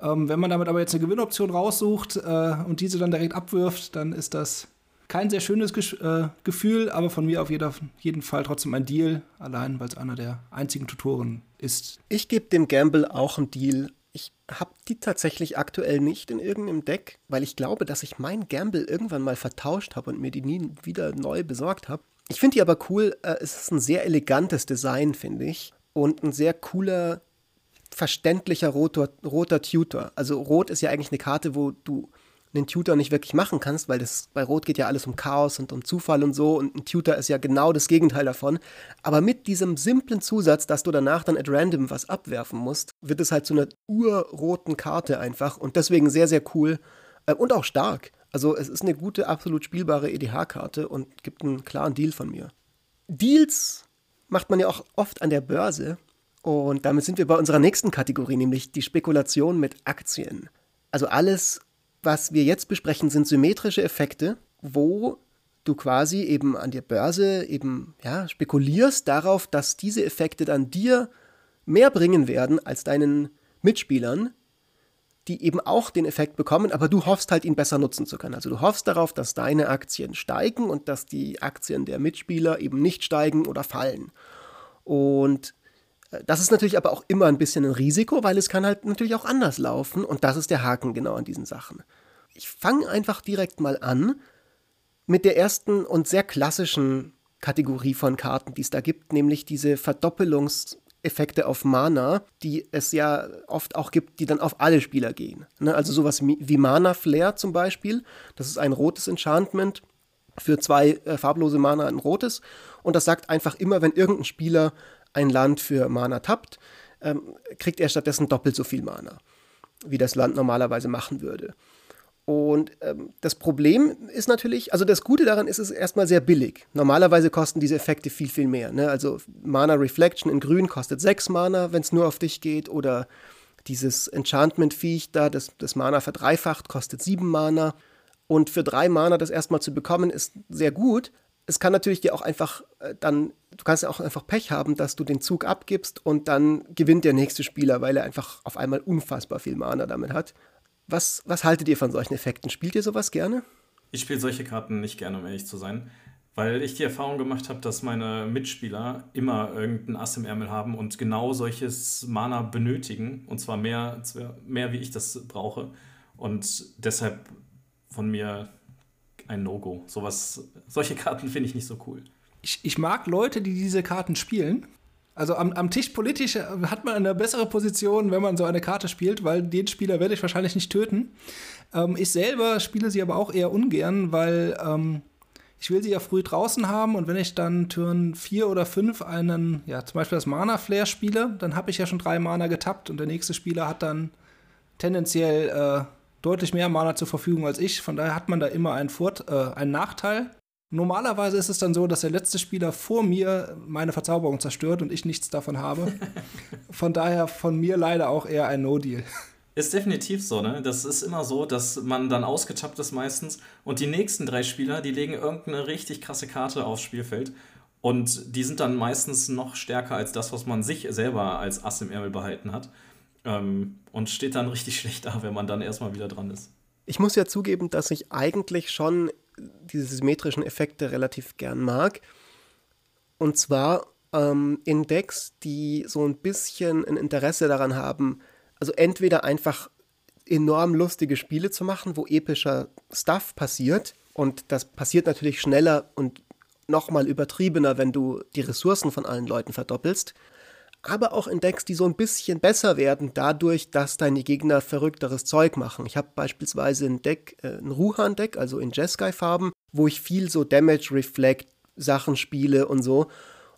Ähm, wenn man damit aber jetzt eine Gewinnoption raussucht äh, und diese dann direkt abwirft, dann ist das kein sehr schönes Ge äh, Gefühl, aber von mir auf jeder, jeden Fall trotzdem ein Deal, allein weil es einer der einzigen Tutoren ist. Ich gebe dem Gamble auch einen Deal. Habe die tatsächlich aktuell nicht in irgendeinem Deck, weil ich glaube, dass ich mein Gamble irgendwann mal vertauscht habe und mir die nie wieder neu besorgt habe. Ich finde die aber cool. Äh, es ist ein sehr elegantes Design, finde ich. Und ein sehr cooler verständlicher roter, roter Tutor. Also Rot ist ja eigentlich eine Karte, wo du einen Tutor nicht wirklich machen kannst, weil das bei Rot geht ja alles um Chaos und um Zufall und so und ein Tutor ist ja genau das Gegenteil davon. Aber mit diesem simplen Zusatz, dass du danach dann at random was abwerfen musst, wird es halt zu einer urroten Karte einfach und deswegen sehr, sehr cool äh, und auch stark. Also es ist eine gute, absolut spielbare EDH-Karte und gibt einen klaren Deal von mir. Deals macht man ja auch oft an der Börse und damit sind wir bei unserer nächsten Kategorie, nämlich die Spekulation mit Aktien. Also alles, was wir jetzt besprechen, sind symmetrische Effekte, wo du quasi eben an der Börse eben ja, spekulierst darauf, dass diese Effekte dann dir mehr bringen werden als deinen Mitspielern, die eben auch den Effekt bekommen, aber du hoffst halt, ihn besser nutzen zu können. Also du hoffst darauf, dass deine Aktien steigen und dass die Aktien der Mitspieler eben nicht steigen oder fallen. Und das ist natürlich aber auch immer ein bisschen ein Risiko, weil es kann halt natürlich auch anders laufen und das ist der Haken genau an diesen Sachen. Ich fange einfach direkt mal an mit der ersten und sehr klassischen Kategorie von Karten, die es da gibt, nämlich diese Verdoppelungseffekte auf Mana, die es ja oft auch gibt, die dann auf alle Spieler gehen. Ne? Also sowas wie Mana Flare zum Beispiel. Das ist ein rotes Enchantment für zwei äh, farblose Mana ein rotes. Und das sagt einfach immer, wenn irgendein Spieler ein Land für Mana tappt, ähm, kriegt er stattdessen doppelt so viel Mana, wie das Land normalerweise machen würde. Und ähm, das Problem ist natürlich, also das Gute daran ist, es ist erstmal sehr billig. Normalerweise kosten diese Effekte viel, viel mehr. Ne? Also Mana Reflection in Grün kostet 6 Mana, wenn es nur auf dich geht. Oder dieses Enchantment-Viech da, das, das Mana verdreifacht, kostet 7 Mana. Und für 3 Mana das erstmal zu bekommen, ist sehr gut. Es kann natürlich dir auch einfach äh, dann, du kannst ja auch einfach Pech haben, dass du den Zug abgibst und dann gewinnt der nächste Spieler, weil er einfach auf einmal unfassbar viel Mana damit hat. Was, was haltet ihr von solchen Effekten? Spielt ihr sowas gerne? Ich spiele solche Karten nicht gerne, um ehrlich zu sein. Weil ich die Erfahrung gemacht habe, dass meine Mitspieler immer irgendein Ass im Ärmel haben und genau solches Mana benötigen. Und zwar mehr, mehr wie ich das brauche. Und deshalb von mir ein No-Go. solche Karten finde ich nicht so cool. Ich, ich mag Leute, die diese Karten spielen, also am, am, Tisch politisch hat man eine bessere Position, wenn man so eine Karte spielt, weil den Spieler werde ich wahrscheinlich nicht töten. Ähm, ich selber spiele sie aber auch eher ungern, weil ähm, ich will sie ja früh draußen haben und wenn ich dann Turn 4 oder 5 einen, ja, zum Beispiel das Mana-Flare spiele, dann habe ich ja schon drei Mana getappt und der nächste Spieler hat dann tendenziell äh, deutlich mehr Mana zur Verfügung als ich. Von daher hat man da immer einen, Fort äh, einen Nachteil. Normalerweise ist es dann so, dass der letzte Spieler vor mir meine Verzauberung zerstört und ich nichts davon habe. Von daher von mir leider auch eher ein No-Deal. Ist definitiv so, ne? Das ist immer so, dass man dann ausgetappt ist meistens und die nächsten drei Spieler, die legen irgendeine richtig krasse Karte aufs Spielfeld und die sind dann meistens noch stärker als das, was man sich selber als Ass im Ärmel behalten hat. Ähm, und steht dann richtig schlecht da, wenn man dann erstmal wieder dran ist. Ich muss ja zugeben, dass ich eigentlich schon diese symmetrischen Effekte relativ gern mag. Und zwar ähm, in Decks, die so ein bisschen ein Interesse daran haben, also entweder einfach enorm lustige Spiele zu machen, wo epischer Stuff passiert. Und das passiert natürlich schneller und nochmal übertriebener, wenn du die Ressourcen von allen Leuten verdoppelst aber auch in Decks, die so ein bisschen besser werden, dadurch, dass deine Gegner verrückteres Zeug machen. Ich habe beispielsweise ein Deck, äh, ein Ruhan-Deck, also in Jeskai-Farben, wo ich viel so Damage Reflect Sachen spiele und so.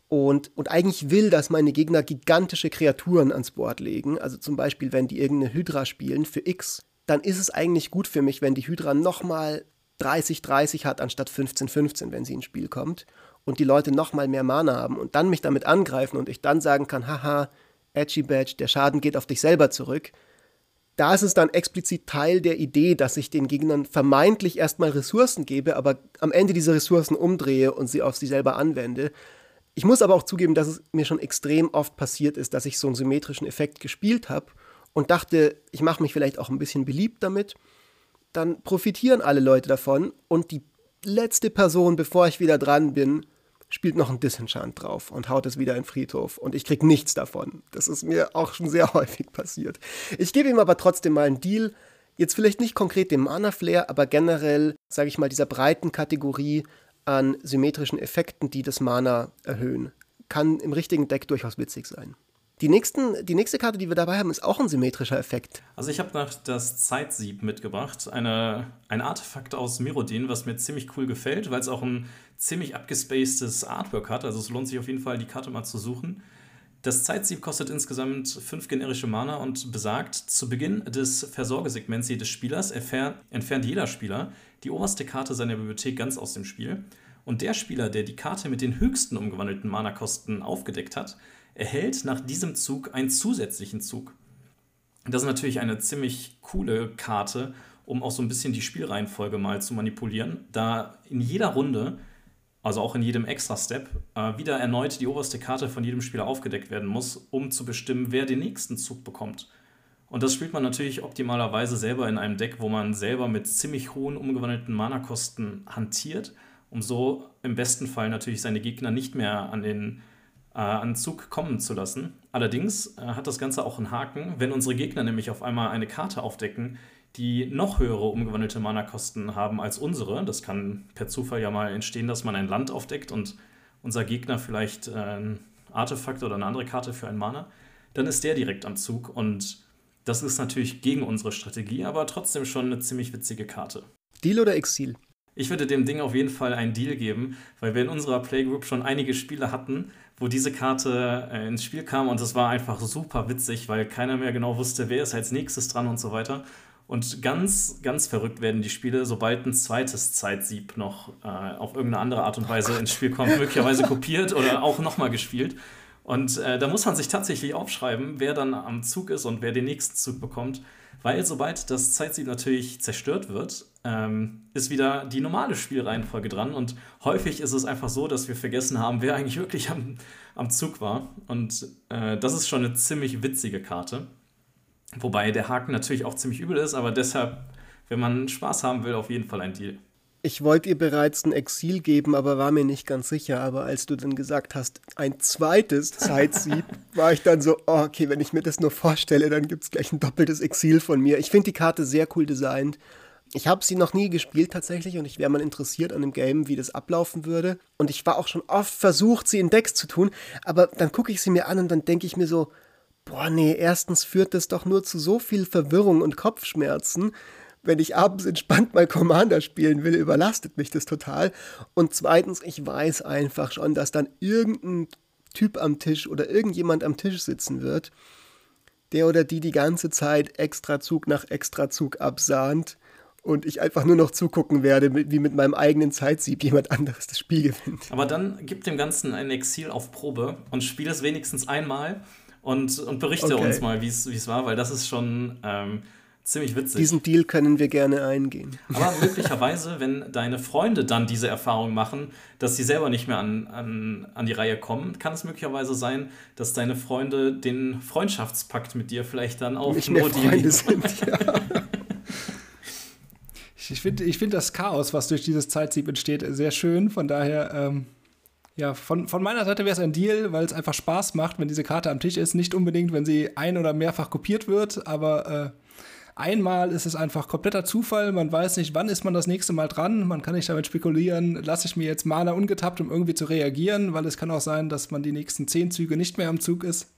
Und, und eigentlich will, dass meine Gegner gigantische Kreaturen ans Board legen. Also zum Beispiel, wenn die irgendeine Hydra spielen für X, dann ist es eigentlich gut für mich, wenn die Hydra nochmal 30-30 hat anstatt 15-15, wenn sie ins Spiel kommt und die Leute noch mal mehr Mana haben und dann mich damit angreifen und ich dann sagen kann, haha, Edgy Badge, der Schaden geht auf dich selber zurück, da ist es dann explizit Teil der Idee, dass ich den Gegnern vermeintlich erstmal Ressourcen gebe, aber am Ende diese Ressourcen umdrehe und sie auf sie selber anwende. Ich muss aber auch zugeben, dass es mir schon extrem oft passiert ist, dass ich so einen symmetrischen Effekt gespielt habe und dachte, ich mache mich vielleicht auch ein bisschen beliebt damit. Dann profitieren alle Leute davon und die letzte Person, bevor ich wieder dran bin, spielt noch ein Disenchant drauf und haut es wieder in den Friedhof und ich krieg nichts davon. Das ist mir auch schon sehr häufig passiert. Ich gebe ihm aber trotzdem mal einen Deal. Jetzt vielleicht nicht konkret dem Mana-Flair, aber generell, sage ich mal, dieser breiten Kategorie an symmetrischen Effekten, die das Mana erhöhen. Kann im richtigen Deck durchaus witzig sein. Die, nächsten, die nächste Karte, die wir dabei haben, ist auch ein symmetrischer Effekt. Also ich habe noch das Zeitsieb mitgebracht, eine, ein Artefakt aus Mirodin, was mir ziemlich cool gefällt, weil es auch ein ziemlich abgespacedes Artwork hat. Also es lohnt sich auf jeden Fall, die Karte mal zu suchen. Das Zeitsieb kostet insgesamt 5 generische Mana und besagt, zu Beginn des Versorgesegments jedes Spielers entfernt jeder Spieler die oberste Karte seiner Bibliothek ganz aus dem Spiel. Und der Spieler, der die Karte mit den höchsten umgewandelten Mana-Kosten aufgedeckt hat, erhält nach diesem Zug einen zusätzlichen Zug. Das ist natürlich eine ziemlich coole Karte, um auch so ein bisschen die Spielreihenfolge mal zu manipulieren, da in jeder Runde, also auch in jedem Extra-Step, äh, wieder erneut die oberste Karte von jedem Spieler aufgedeckt werden muss, um zu bestimmen, wer den nächsten Zug bekommt. Und das spielt man natürlich optimalerweise selber in einem Deck, wo man selber mit ziemlich hohen umgewandelten Mana-Kosten hantiert, um so im besten Fall natürlich seine Gegner nicht mehr an den an Zug kommen zu lassen. Allerdings äh, hat das Ganze auch einen Haken, wenn unsere Gegner nämlich auf einmal eine Karte aufdecken, die noch höhere umgewandelte Mana-Kosten haben als unsere. Das kann per Zufall ja mal entstehen, dass man ein Land aufdeckt und unser Gegner vielleicht äh, ein Artefakt oder eine andere Karte für ein Mana. Dann ist der direkt am Zug und das ist natürlich gegen unsere Strategie, aber trotzdem schon eine ziemlich witzige Karte. Deal oder Exil? Ich würde dem Ding auf jeden Fall einen Deal geben, weil wir in unserer Playgroup schon einige Spiele hatten, wo diese Karte äh, ins Spiel kam und das war einfach super witzig, weil keiner mehr genau wusste, wer ist als nächstes dran und so weiter. Und ganz, ganz verrückt werden die Spiele, sobald ein zweites Zeitsieb noch äh, auf irgendeine andere Art und Weise ins Spiel kommt, möglicherweise kopiert oder auch nochmal gespielt. Und äh, da muss man sich tatsächlich aufschreiben, wer dann am Zug ist und wer den nächsten Zug bekommt. Weil sobald das Zeitsieb natürlich zerstört wird, ähm, ist wieder die normale Spielreihenfolge dran. Und häufig ist es einfach so, dass wir vergessen haben, wer eigentlich wirklich am, am Zug war. Und äh, das ist schon eine ziemlich witzige Karte. Wobei der Haken natürlich auch ziemlich übel ist, aber deshalb, wenn man Spaß haben will, auf jeden Fall ein Deal. Ich wollte ihr bereits ein Exil geben, aber war mir nicht ganz sicher. Aber als du dann gesagt hast, ein zweites Zeitsieb, war ich dann so, oh, okay, wenn ich mir das nur vorstelle, dann gibt es gleich ein doppeltes Exil von mir. Ich finde die Karte sehr cool designt. Ich habe sie noch nie gespielt tatsächlich und ich wäre mal interessiert an dem Game, wie das ablaufen würde. Und ich war auch schon oft versucht, sie in Decks zu tun, aber dann gucke ich sie mir an und dann denke ich mir so, boah, nee, erstens führt das doch nur zu so viel Verwirrung und Kopfschmerzen. Wenn ich abends entspannt mal Commander spielen will, überlastet mich das total. Und zweitens, ich weiß einfach schon, dass dann irgendein Typ am Tisch oder irgendjemand am Tisch sitzen wird, der oder die die ganze Zeit Extrazug nach Extrazug absahnt und ich einfach nur noch zugucken werde, wie mit meinem eigenen Zeitsieb jemand anderes das Spiel gewinnt. Aber dann gib dem Ganzen ein Exil auf Probe und spiel es wenigstens einmal und, und berichte okay. uns mal, wie es war, weil das ist schon ähm, ziemlich witzig. Diesen Deal können wir gerne eingehen. Aber möglicherweise, wenn deine Freunde dann diese Erfahrung machen, dass sie selber nicht mehr an, an, an die Reihe kommen, kann es möglicherweise sein, dass deine Freunde den Freundschaftspakt mit dir vielleicht dann auch nicht mehr Freunde sind. Ja. ich finde ich find das Chaos, was durch dieses Zeitsieb entsteht, sehr schön. Von daher ähm, ja, von, von meiner Seite wäre es ein Deal, weil es einfach Spaß macht, wenn diese Karte am Tisch ist. Nicht unbedingt, wenn sie ein- oder mehrfach kopiert wird, aber äh, einmal ist es einfach kompletter Zufall. Man weiß nicht, wann ist man das nächste Mal dran. Man kann nicht damit spekulieren, lasse ich mir jetzt Mana ungetappt, um irgendwie zu reagieren, weil es kann auch sein, dass man die nächsten zehn Züge nicht mehr am Zug ist.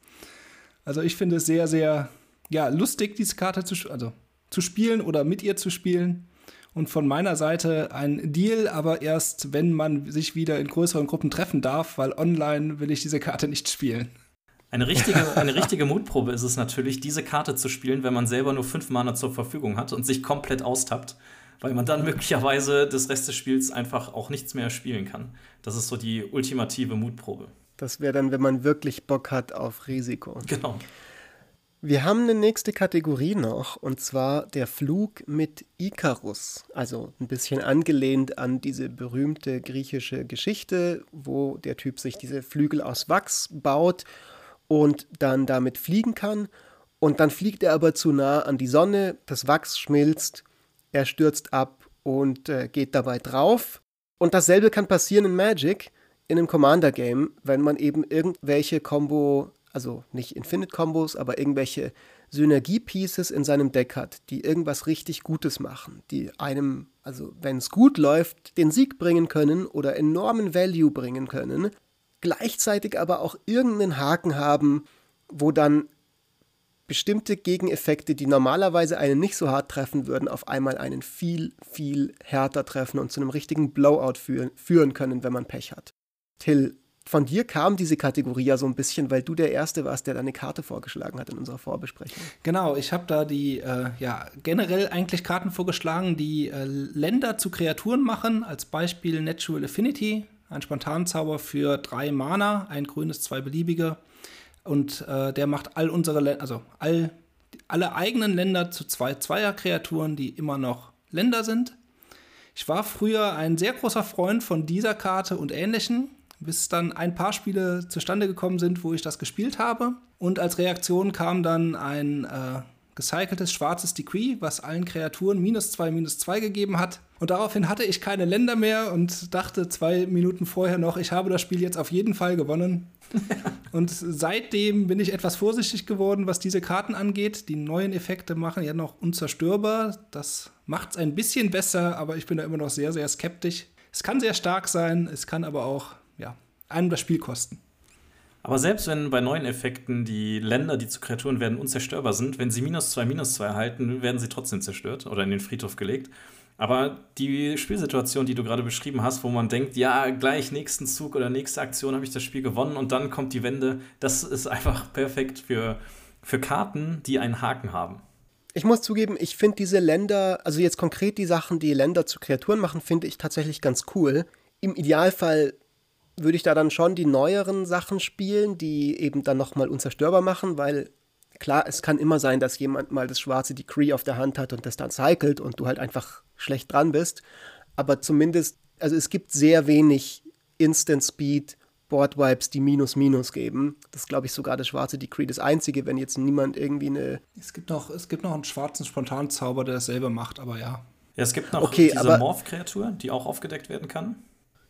Also ich finde es sehr, sehr ja, lustig, diese Karte zu, also, zu spielen oder mit ihr zu spielen. Und von meiner Seite ein Deal, aber erst, wenn man sich wieder in größeren Gruppen treffen darf, weil online will ich diese Karte nicht spielen. Eine richtige, eine richtige Mutprobe ist es natürlich, diese Karte zu spielen, wenn man selber nur fünf Mana zur Verfügung hat und sich komplett austappt, weil man dann möglicherweise das Rest des Spiels einfach auch nichts mehr spielen kann. Das ist so die ultimative Mutprobe. Das wäre dann, wenn man wirklich Bock hat auf Risiko. Genau. Wir haben eine nächste Kategorie noch, und zwar der Flug mit Ikarus. Also ein bisschen angelehnt an diese berühmte griechische Geschichte, wo der Typ sich diese Flügel aus Wachs baut und dann damit fliegen kann. Und dann fliegt er aber zu nah an die Sonne, das Wachs schmilzt, er stürzt ab und äh, geht dabei drauf. Und dasselbe kann passieren in Magic, in einem Commander-Game, wenn man eben irgendwelche Combo also nicht Infinite-Kombos, aber irgendwelche Synergie-Pieces in seinem Deck hat, die irgendwas richtig Gutes machen, die einem, also wenn es gut läuft, den Sieg bringen können oder enormen Value bringen können, gleichzeitig aber auch irgendeinen Haken haben, wo dann bestimmte Gegeneffekte, die normalerweise einen nicht so hart treffen würden, auf einmal einen viel, viel härter treffen und zu einem richtigen Blowout führen, führen können, wenn man Pech hat. Till, von dir kam diese Kategorie ja so ein bisschen, weil du der Erste warst, der deine Karte vorgeschlagen hat in unserer Vorbesprechung. Genau, ich habe da die, äh, ja, generell eigentlich Karten vorgeschlagen, die äh, Länder zu Kreaturen machen. Als Beispiel Natural Affinity, ein Spontanzauber für drei Mana, ein grünes, zwei beliebige. Und äh, der macht all unsere, Länder, also all alle eigenen Länder zu zwei Zweier-Kreaturen, die immer noch Länder sind. Ich war früher ein sehr großer Freund von dieser Karte und ähnlichen, bis dann ein paar Spiele zustande gekommen sind, wo ich das gespielt habe. Und als Reaktion kam dann ein äh, gecyceltes schwarzes Decree, was allen Kreaturen minus zwei, minus zwei gegeben hat. Und daraufhin hatte ich keine Länder mehr und dachte zwei Minuten vorher noch, ich habe das Spiel jetzt auf jeden Fall gewonnen. und seitdem bin ich etwas vorsichtig geworden, was diese Karten angeht. Die neuen Effekte machen ja noch unzerstörbar. Das macht es ein bisschen besser, aber ich bin da immer noch sehr, sehr skeptisch. Es kann sehr stark sein, es kann aber auch ja, einem das Spiel kosten. Aber selbst wenn bei neuen Effekten die Länder, die zu Kreaturen werden, unzerstörbar sind, wenn sie minus zwei, minus zwei halten, werden sie trotzdem zerstört oder in den Friedhof gelegt. Aber die Spielsituation, die du gerade beschrieben hast, wo man denkt, ja, gleich nächsten Zug oder nächste Aktion habe ich das Spiel gewonnen und dann kommt die Wende, das ist einfach perfekt für, für Karten, die einen Haken haben. Ich muss zugeben, ich finde diese Länder, also jetzt konkret die Sachen, die Länder zu Kreaturen machen, finde ich tatsächlich ganz cool. Im Idealfall würde ich da dann schon die neueren Sachen spielen, die eben dann nochmal unzerstörbar machen, weil klar, es kann immer sein, dass jemand mal das schwarze Decree auf der Hand hat und das dann cycelt und du halt einfach schlecht dran bist. Aber zumindest, also es gibt sehr wenig Instant Speed Board Wipes, die Minus Minus geben. Das ist, glaube ich, sogar das schwarze Decree. Das einzige, wenn jetzt niemand irgendwie eine. Es gibt noch, es gibt noch einen schwarzen Spontanzauber, der dasselbe macht, aber ja. Ja, es gibt noch okay, diese Morph-Kreatur, die auch aufgedeckt werden kann.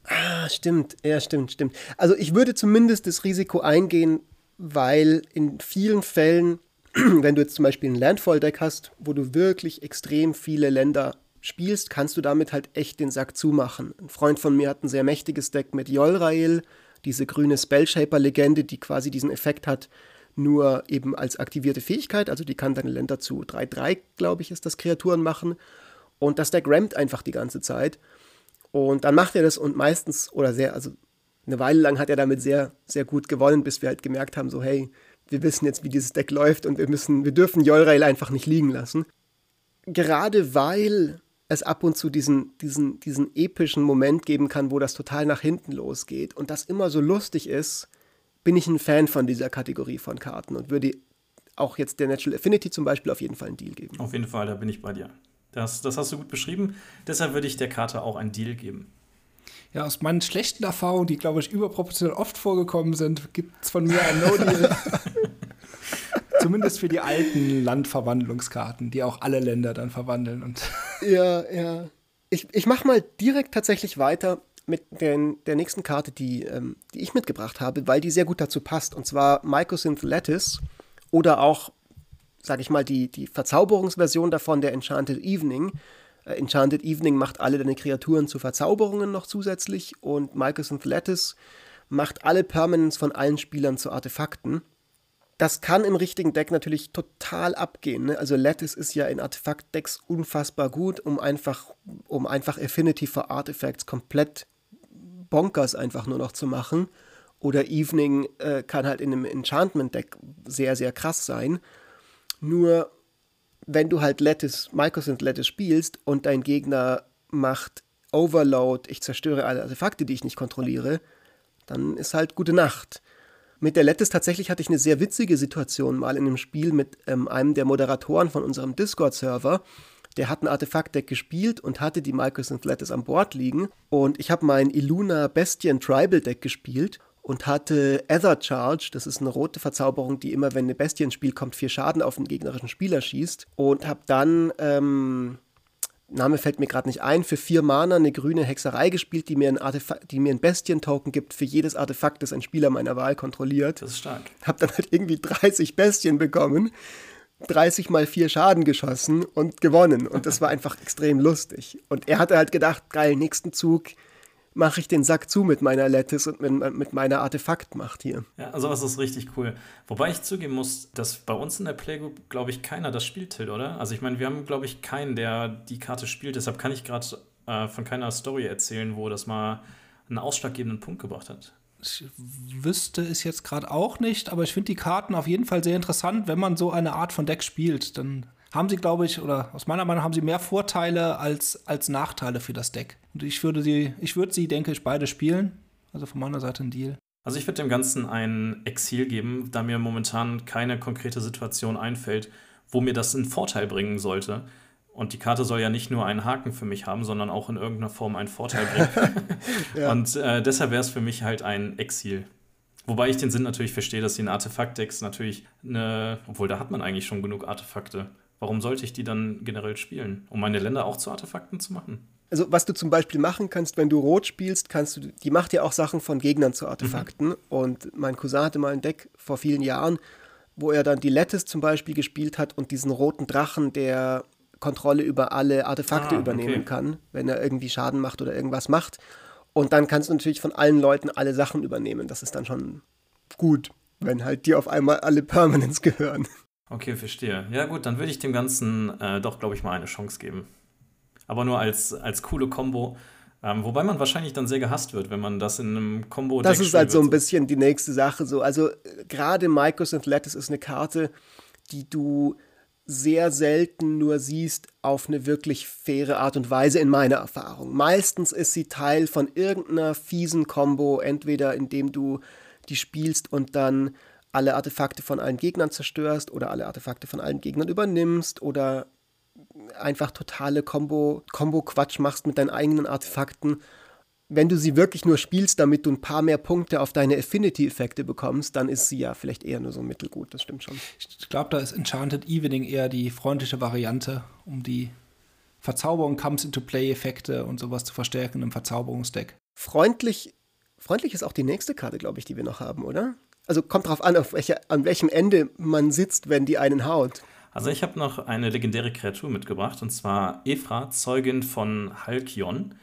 Ah, stimmt. Ja, stimmt, stimmt. Also ich würde zumindest das Risiko eingehen, weil in vielen Fällen, wenn du jetzt zum Beispiel ein Landfall-Deck hast, wo du wirklich extrem viele Länder spielst, kannst du damit halt echt den Sack zumachen. Ein Freund von mir hat ein sehr mächtiges Deck mit Yolrael, diese grüne Spellshaper-Legende, die quasi diesen Effekt hat, nur eben als aktivierte Fähigkeit. Also die kann deine Länder zu 3-3, glaube ich, ist das Kreaturen machen. Und das Deck rammt einfach die ganze Zeit. Und dann macht er das und meistens oder sehr, also eine Weile lang hat er damit sehr, sehr gut gewonnen, bis wir halt gemerkt haben, so hey, wir wissen jetzt, wie dieses Deck läuft und wir müssen, wir dürfen Jolrail einfach nicht liegen lassen. Gerade weil es ab und zu diesen, diesen, diesen epischen Moment geben kann, wo das total nach hinten losgeht und das immer so lustig ist, bin ich ein Fan von dieser Kategorie von Karten und würde auch jetzt der Natural Affinity zum Beispiel auf jeden Fall einen Deal geben. Auf jeden Fall, da bin ich bei dir. Das, das hast du gut beschrieben. Deshalb würde ich der Karte auch einen Deal geben. Ja, aus meinen schlechten Erfahrungen, die, glaube ich, überproportional oft vorgekommen sind, gibt es von mir ein No-Deal. Zumindest für die alten Landverwandlungskarten, die auch alle Länder dann verwandeln. Und ja, ja. Ich, ich mache mal direkt tatsächlich weiter mit den, der nächsten Karte, die, ähm, die ich mitgebracht habe, weil die sehr gut dazu passt. Und zwar Mycosynth Lattice oder auch sage ich mal, die, die Verzauberungsversion davon, der Enchanted Evening. Äh, Enchanted Evening macht alle deine Kreaturen zu Verzauberungen noch zusätzlich und Microsoft Lattice macht alle Permanents von allen Spielern zu Artefakten. Das kann im richtigen Deck natürlich total abgehen. Ne? Also Lattice ist ja in Artefakt-Decks unfassbar gut, um einfach, um einfach Affinity for Artifacts komplett bonkers einfach nur noch zu machen. Oder Evening äh, kann halt in einem Enchantment-Deck sehr, sehr krass sein. Nur wenn du halt Lattice, Microsynth Lattice spielst und dein Gegner macht Overload, ich zerstöre alle Artefakte, die ich nicht kontrolliere, dann ist halt gute Nacht. Mit der Lattice tatsächlich hatte ich eine sehr witzige Situation mal in einem Spiel mit ähm, einem der Moderatoren von unserem Discord-Server. Der hat ein Artefaktdeck gespielt und hatte die Microsynth Lattice an Bord liegen. Und ich habe mein Illuna Bestien Tribal Deck gespielt und hatte Ether Charge, das ist eine rote Verzauberung, die immer, wenn eine Bestie ins Spiel kommt, vier Schaden auf den gegnerischen Spieler schießt. Und habe dann, ähm, Name fällt mir gerade nicht ein, für vier Mana eine grüne Hexerei gespielt, die mir ein, die mir ein Bestien-Token gibt für jedes Artefakt, das ein Spieler meiner Wahl kontrolliert. Das ist stark. Hab dann halt irgendwie 30 Bestien bekommen. 30 mal vier Schaden geschossen und gewonnen. Und das war einfach extrem lustig. Und er hatte halt gedacht, geil, nächsten Zug mache ich den Sack zu mit meiner Lattice und mit, mit meiner Artefaktmacht hier. Ja, also das ist richtig cool. Wobei ich zugeben muss, dass bei uns in der Playgroup, glaube ich, keiner das spielt, Till, oder? Also ich meine, wir haben, glaube ich, keinen, der die Karte spielt. Deshalb kann ich gerade äh, von keiner Story erzählen, wo das mal einen ausschlaggebenden Punkt gebracht hat. Ich wüsste es jetzt gerade auch nicht, aber ich finde die Karten auf jeden Fall sehr interessant, wenn man so eine Art von Deck spielt. Dann haben sie, glaube ich, oder aus meiner Meinung haben sie mehr Vorteile als, als Nachteile für das Deck. Und ich würde sie, ich würde sie, denke ich, beide spielen. Also von meiner Seite ein Deal. Also ich würde dem Ganzen ein Exil geben, da mir momentan keine konkrete Situation einfällt, wo mir das einen Vorteil bringen sollte. Und die Karte soll ja nicht nur einen Haken für mich haben, sondern auch in irgendeiner Form einen Vorteil bringen. ja. Und äh, deshalb wäre es für mich halt ein Exil. Wobei ich den Sinn natürlich verstehe, dass die in Artefaktdecks natürlich eine, obwohl da hat man eigentlich schon genug Artefakte. Warum sollte ich die dann generell spielen? Um meine Länder auch zu Artefakten zu machen? Also was du zum Beispiel machen kannst, wenn du Rot spielst, kannst du, die macht ja auch Sachen von Gegnern zu Artefakten. Mhm. Und mein Cousin hatte mal ein Deck vor vielen Jahren, wo er dann die Lettis zum Beispiel gespielt hat und diesen roten Drachen, der Kontrolle über alle Artefakte ah, übernehmen okay. kann, wenn er irgendwie Schaden macht oder irgendwas macht. Und dann kannst du natürlich von allen Leuten alle Sachen übernehmen. Das ist dann schon gut, wenn halt dir auf einmal alle Permanents gehören. Okay, verstehe. Ja gut, dann würde ich dem Ganzen äh, doch, glaube ich, mal eine Chance geben. Aber nur als, als coole Combo. Ähm, wobei man wahrscheinlich dann sehr gehasst wird, wenn man das in einem Combo Das ist halt so ein bisschen die nächste Sache. So. Also gerade Micros Lattice ist eine Karte, die du sehr selten nur siehst auf eine wirklich faire Art und Weise in meiner Erfahrung. Meistens ist sie Teil von irgendeiner fiesen Combo, entweder indem du die spielst und dann alle Artefakte von allen Gegnern zerstörst oder alle Artefakte von allen Gegnern übernimmst oder einfach totale Combo-Quatsch machst mit deinen eigenen Artefakten wenn du sie wirklich nur spielst, damit du ein paar mehr Punkte auf deine Affinity-Effekte bekommst, dann ist sie ja vielleicht eher nur so mittelgut, das stimmt schon. Ich glaube, da ist Enchanted Evening eher die freundliche Variante, um die Verzauberung Comes into Play-Effekte und sowas zu verstärken im Verzauberungsdeck. Freundlich, freundlich ist auch die nächste Karte, glaube ich, die wir noch haben, oder? Also kommt darauf an, auf welche, an welchem Ende man sitzt, wenn die einen haut. Also ich habe noch eine legendäre Kreatur mitgebracht, und zwar Ephra, Zeugin von Halkion.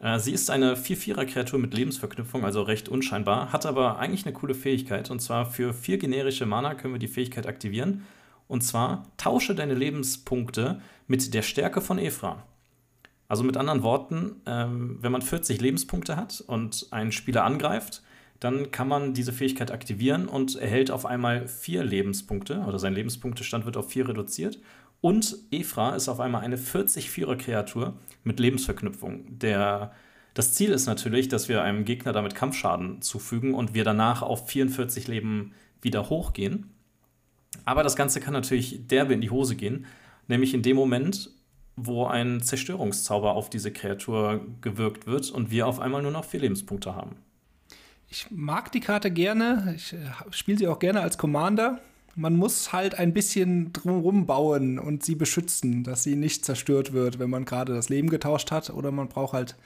Äh, sie ist eine 4-4er-Kreatur mit Lebensverknüpfung, also recht unscheinbar, hat aber eigentlich eine coole Fähigkeit. Und zwar für vier generische Mana können wir die Fähigkeit aktivieren. Und zwar tausche deine Lebenspunkte mit der Stärke von Ephra. Also mit anderen Worten, ähm, wenn man 40 Lebenspunkte hat und einen Spieler angreift, dann kann man diese Fähigkeit aktivieren und erhält auf einmal vier Lebenspunkte oder sein Lebenspunktestand wird auf vier reduziert und Ephra ist auf einmal eine 40-4er-Kreatur mit Lebensverknüpfung. Der, das Ziel ist natürlich, dass wir einem Gegner damit Kampfschaden zufügen und wir danach auf 44 Leben wieder hochgehen. Aber das Ganze kann natürlich derbe in die Hose gehen, nämlich in dem Moment, wo ein Zerstörungszauber auf diese Kreatur gewirkt wird und wir auf einmal nur noch vier Lebenspunkte haben. Ich mag die Karte gerne. Ich äh, spiele sie auch gerne als Commander man muss halt ein bisschen drumherum bauen und sie beschützen, dass sie nicht zerstört wird, wenn man gerade das Leben getauscht hat. Oder man braucht halt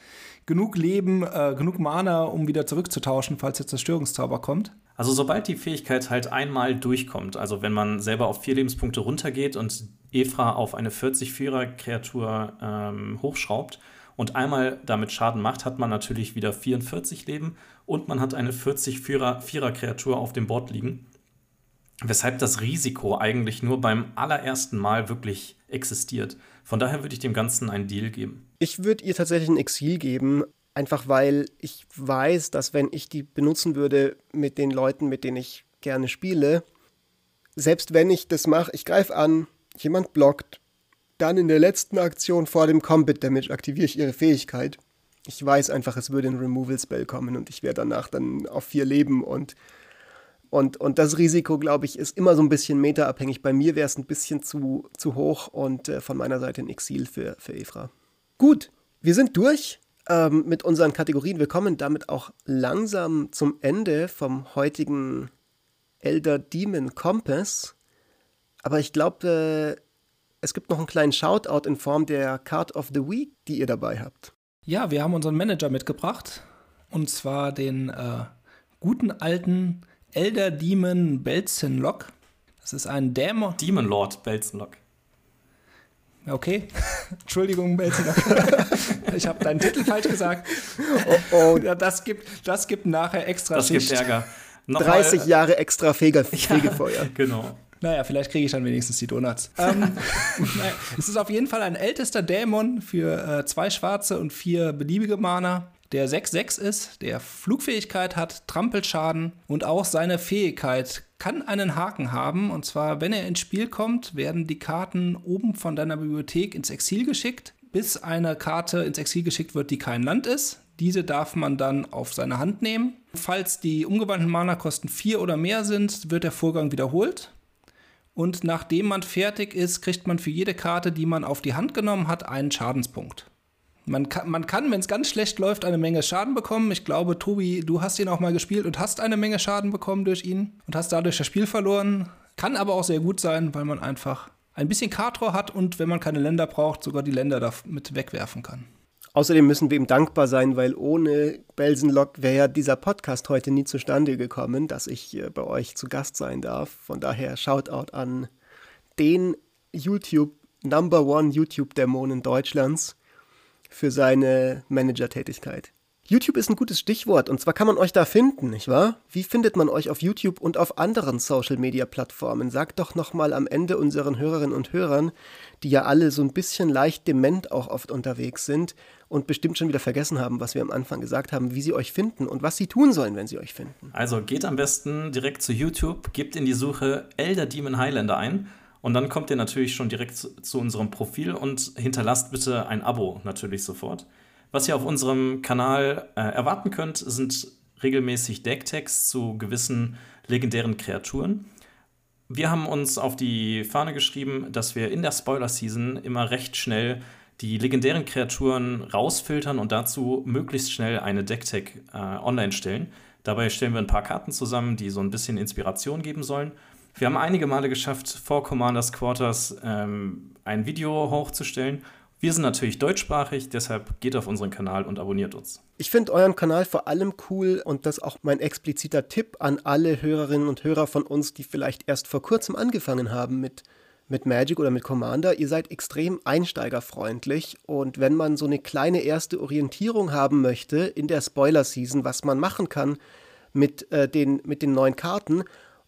genug Leben, äh, genug Mana, um wieder zurückzutauschen, falls der Zerstörungszauber kommt. Also sobald die Fähigkeit halt einmal durchkommt, also wenn man selber auf vier Lebenspunkte runtergeht und Efra auf eine 40-4er-Kreatur ähm, hochschraubt und einmal damit Schaden macht, hat man natürlich wieder 44 Leben und man hat eine 40-4er-Kreatur auf dem Board liegen weshalb das Risiko eigentlich nur beim allerersten Mal wirklich existiert. Von daher würde ich dem Ganzen einen Deal geben. Ich würde ihr tatsächlich ein Exil geben, einfach weil ich weiß, dass wenn ich die benutzen würde mit den Leuten, mit denen ich gerne spiele, selbst wenn ich das mache, ich greife an, jemand blockt, dann in der letzten Aktion vor dem Combat Damage aktiviere ich ihre Fähigkeit. Ich weiß einfach, es würde ein Removal Spell kommen und ich wäre danach dann auf vier Leben und und, und das Risiko, glaube ich, ist immer so ein bisschen metaabhängig. Bei mir wäre es ein bisschen zu, zu hoch und äh, von meiner Seite ein Exil für, für Efra. Gut, wir sind durch ähm, mit unseren Kategorien. Wir kommen damit auch langsam zum Ende vom heutigen Elder Demon Compass. Aber ich glaube, äh, es gibt noch einen kleinen Shoutout in Form der Card of the Week, die ihr dabei habt. Ja, wir haben unseren Manager mitgebracht. Und zwar den äh, guten alten Elder Demon Belzenlock. Das ist ein Dämon. Demon Lord Belzenlock. Okay, Entschuldigung, Belzenlock. ich habe deinen Titel falsch gesagt. Oh, oh. Ja, das, gibt, das gibt nachher extra Das Schicht. gibt Ärger. Nochmal, 30 Jahre extra Fege Fegefeuer. Ja, genau. Naja, vielleicht kriege ich dann wenigstens die Donuts. ähm, naja, es ist auf jeden Fall ein ältester Dämon für äh, zwei schwarze und vier beliebige Mana der 6-6 ist, der Flugfähigkeit hat, Trampelschaden und auch seine Fähigkeit kann einen Haken haben. Und zwar, wenn er ins Spiel kommt, werden die Karten oben von deiner Bibliothek ins Exil geschickt, bis eine Karte ins Exil geschickt wird, die kein Land ist. Diese darf man dann auf seine Hand nehmen. Falls die umgewandten Mana-Kosten 4 oder mehr sind, wird der Vorgang wiederholt. Und nachdem man fertig ist, kriegt man für jede Karte, die man auf die Hand genommen hat, einen Schadenspunkt. Man kann, man kann wenn es ganz schlecht läuft, eine Menge Schaden bekommen. Ich glaube, Tobi, du hast ihn auch mal gespielt und hast eine Menge Schaden bekommen durch ihn und hast dadurch das Spiel verloren. Kann aber auch sehr gut sein, weil man einfach ein bisschen Kartor hat und wenn man keine Länder braucht, sogar die Länder damit wegwerfen kann. Außerdem müssen wir ihm dankbar sein, weil ohne Belsenlock wäre ja dieser Podcast heute nie zustande gekommen, dass ich bei euch zu Gast sein darf. Von daher Shoutout an den YouTube Number One YouTube-Dämonen Deutschlands für seine Manager-Tätigkeit. YouTube ist ein gutes Stichwort und zwar kann man euch da finden, nicht wahr? Wie findet man euch auf YouTube und auf anderen Social-Media-Plattformen? Sagt doch nochmal am Ende unseren Hörerinnen und Hörern, die ja alle so ein bisschen leicht dement auch oft unterwegs sind und bestimmt schon wieder vergessen haben, was wir am Anfang gesagt haben, wie sie euch finden und was sie tun sollen, wenn sie euch finden. Also geht am besten direkt zu YouTube, gebt in die Suche Elder Demon Highlander ein und dann kommt ihr natürlich schon direkt zu, zu unserem Profil und hinterlasst bitte ein Abo natürlich sofort. Was ihr auf unserem Kanal äh, erwarten könnt, sind regelmäßig Decktext zu gewissen legendären Kreaturen. Wir haben uns auf die Fahne geschrieben, dass wir in der Spoiler-Season immer recht schnell die legendären Kreaturen rausfiltern und dazu möglichst schnell eine Decktag äh, online stellen. Dabei stellen wir ein paar Karten zusammen, die so ein bisschen Inspiration geben sollen. Wir haben einige Male geschafft, vor Commanders Quarters ähm, ein Video hochzustellen wir sind natürlich deutschsprachig, deshalb geht auf unseren Kanal und abonniert uns. Ich finde euren Kanal vor allem cool und das auch mein expliziter Tipp an alle Hörerinnen und Hörer von uns, die vielleicht erst vor kurzem angefangen haben mit, mit Magic oder mit Commander. Ihr seid extrem einsteigerfreundlich und wenn man so eine kleine erste Orientierung haben möchte in der Spoiler-Season, was man machen kann mit, äh, den, mit den neuen Karten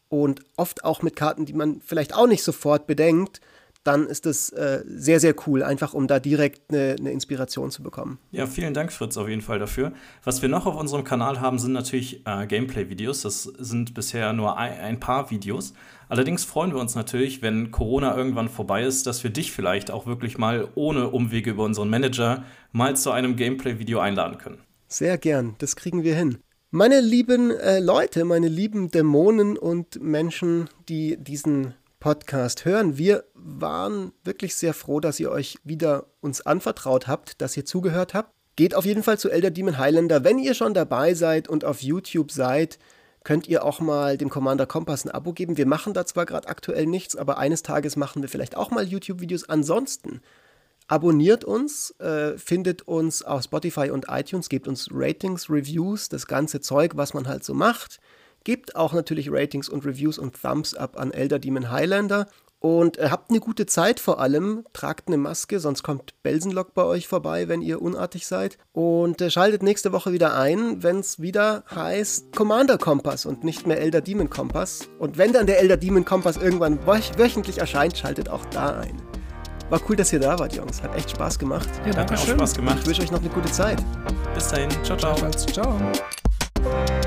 und oft auch mit Karten, die man vielleicht auch nicht sofort bedenkt, dann ist es äh, sehr, sehr cool, einfach um da direkt eine, eine, Inspiration zu bekommen. Ja, vielen Dank, Fritz, auf jeden Fall dafür. Was wir noch auf unserem Kanal haben, sind natürlich äh, Gameplay-Videos. Das sind bisher nur ein, ein, paar Videos. Allerdings freuen wir uns natürlich, wenn Corona irgendwann vorbei ist, dass wir dich vielleicht auch wirklich mal ohne Umwege über unseren Manager mal zu einem Gameplay-Video einladen können. Sehr gern, das kriegen wir hin. Meine lieben äh, Leute, meine lieben Dämonen und Menschen, die diesen Podcast hören. Wir waren wirklich sehr froh, dass ihr euch wieder uns anvertraut habt, dass ihr zugehört habt. Geht auf jeden Fall zu Elder Demon Highlander. Wenn ihr schon dabei seid und auf YouTube seid, könnt ihr auch mal dem Commander Kompass ein Abo geben. Wir machen da zwar gerade aktuell nichts, aber eines Tages machen wir vielleicht auch mal YouTube-Videos. Ansonsten abonniert uns, äh, findet uns auf Spotify und iTunes, gebt uns Ratings, Reviews, das ganze Zeug, was man halt so macht. Gebt auch natürlich Ratings und Reviews und Thumbs up an Elder Demon Highlander. Und äh, habt eine gute Zeit vor allem. Tragt eine Maske, sonst kommt Belsenlock bei euch vorbei, wenn ihr unartig seid. Und äh, schaltet nächste Woche wieder ein, wenn es wieder heißt Commander Kompass und nicht mehr Elder Demon Kompass. Und wenn dann der Elder Demon Kompass irgendwann wöch wöchentlich erscheint, schaltet auch da ein. War cool, dass ihr da wart, Jungs. Hat echt Spaß gemacht. Ja, danke schön. Spaß gemacht. Ich wünsche euch noch eine gute Zeit. Bis dahin. Ciao, ciao. Ciao. gedacht,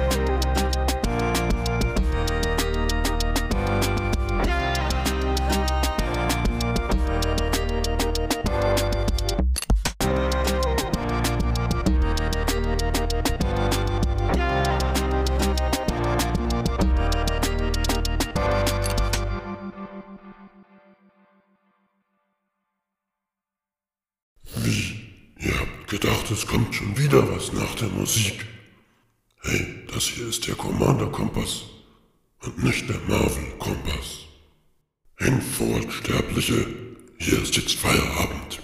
es kommt schon wieder was nach der Musik. Hey, das hier ist der Commander-Kompass und nicht der Marvel-Kompass. Hinfort, Sterbliche, hier ist jetzt Feierabend.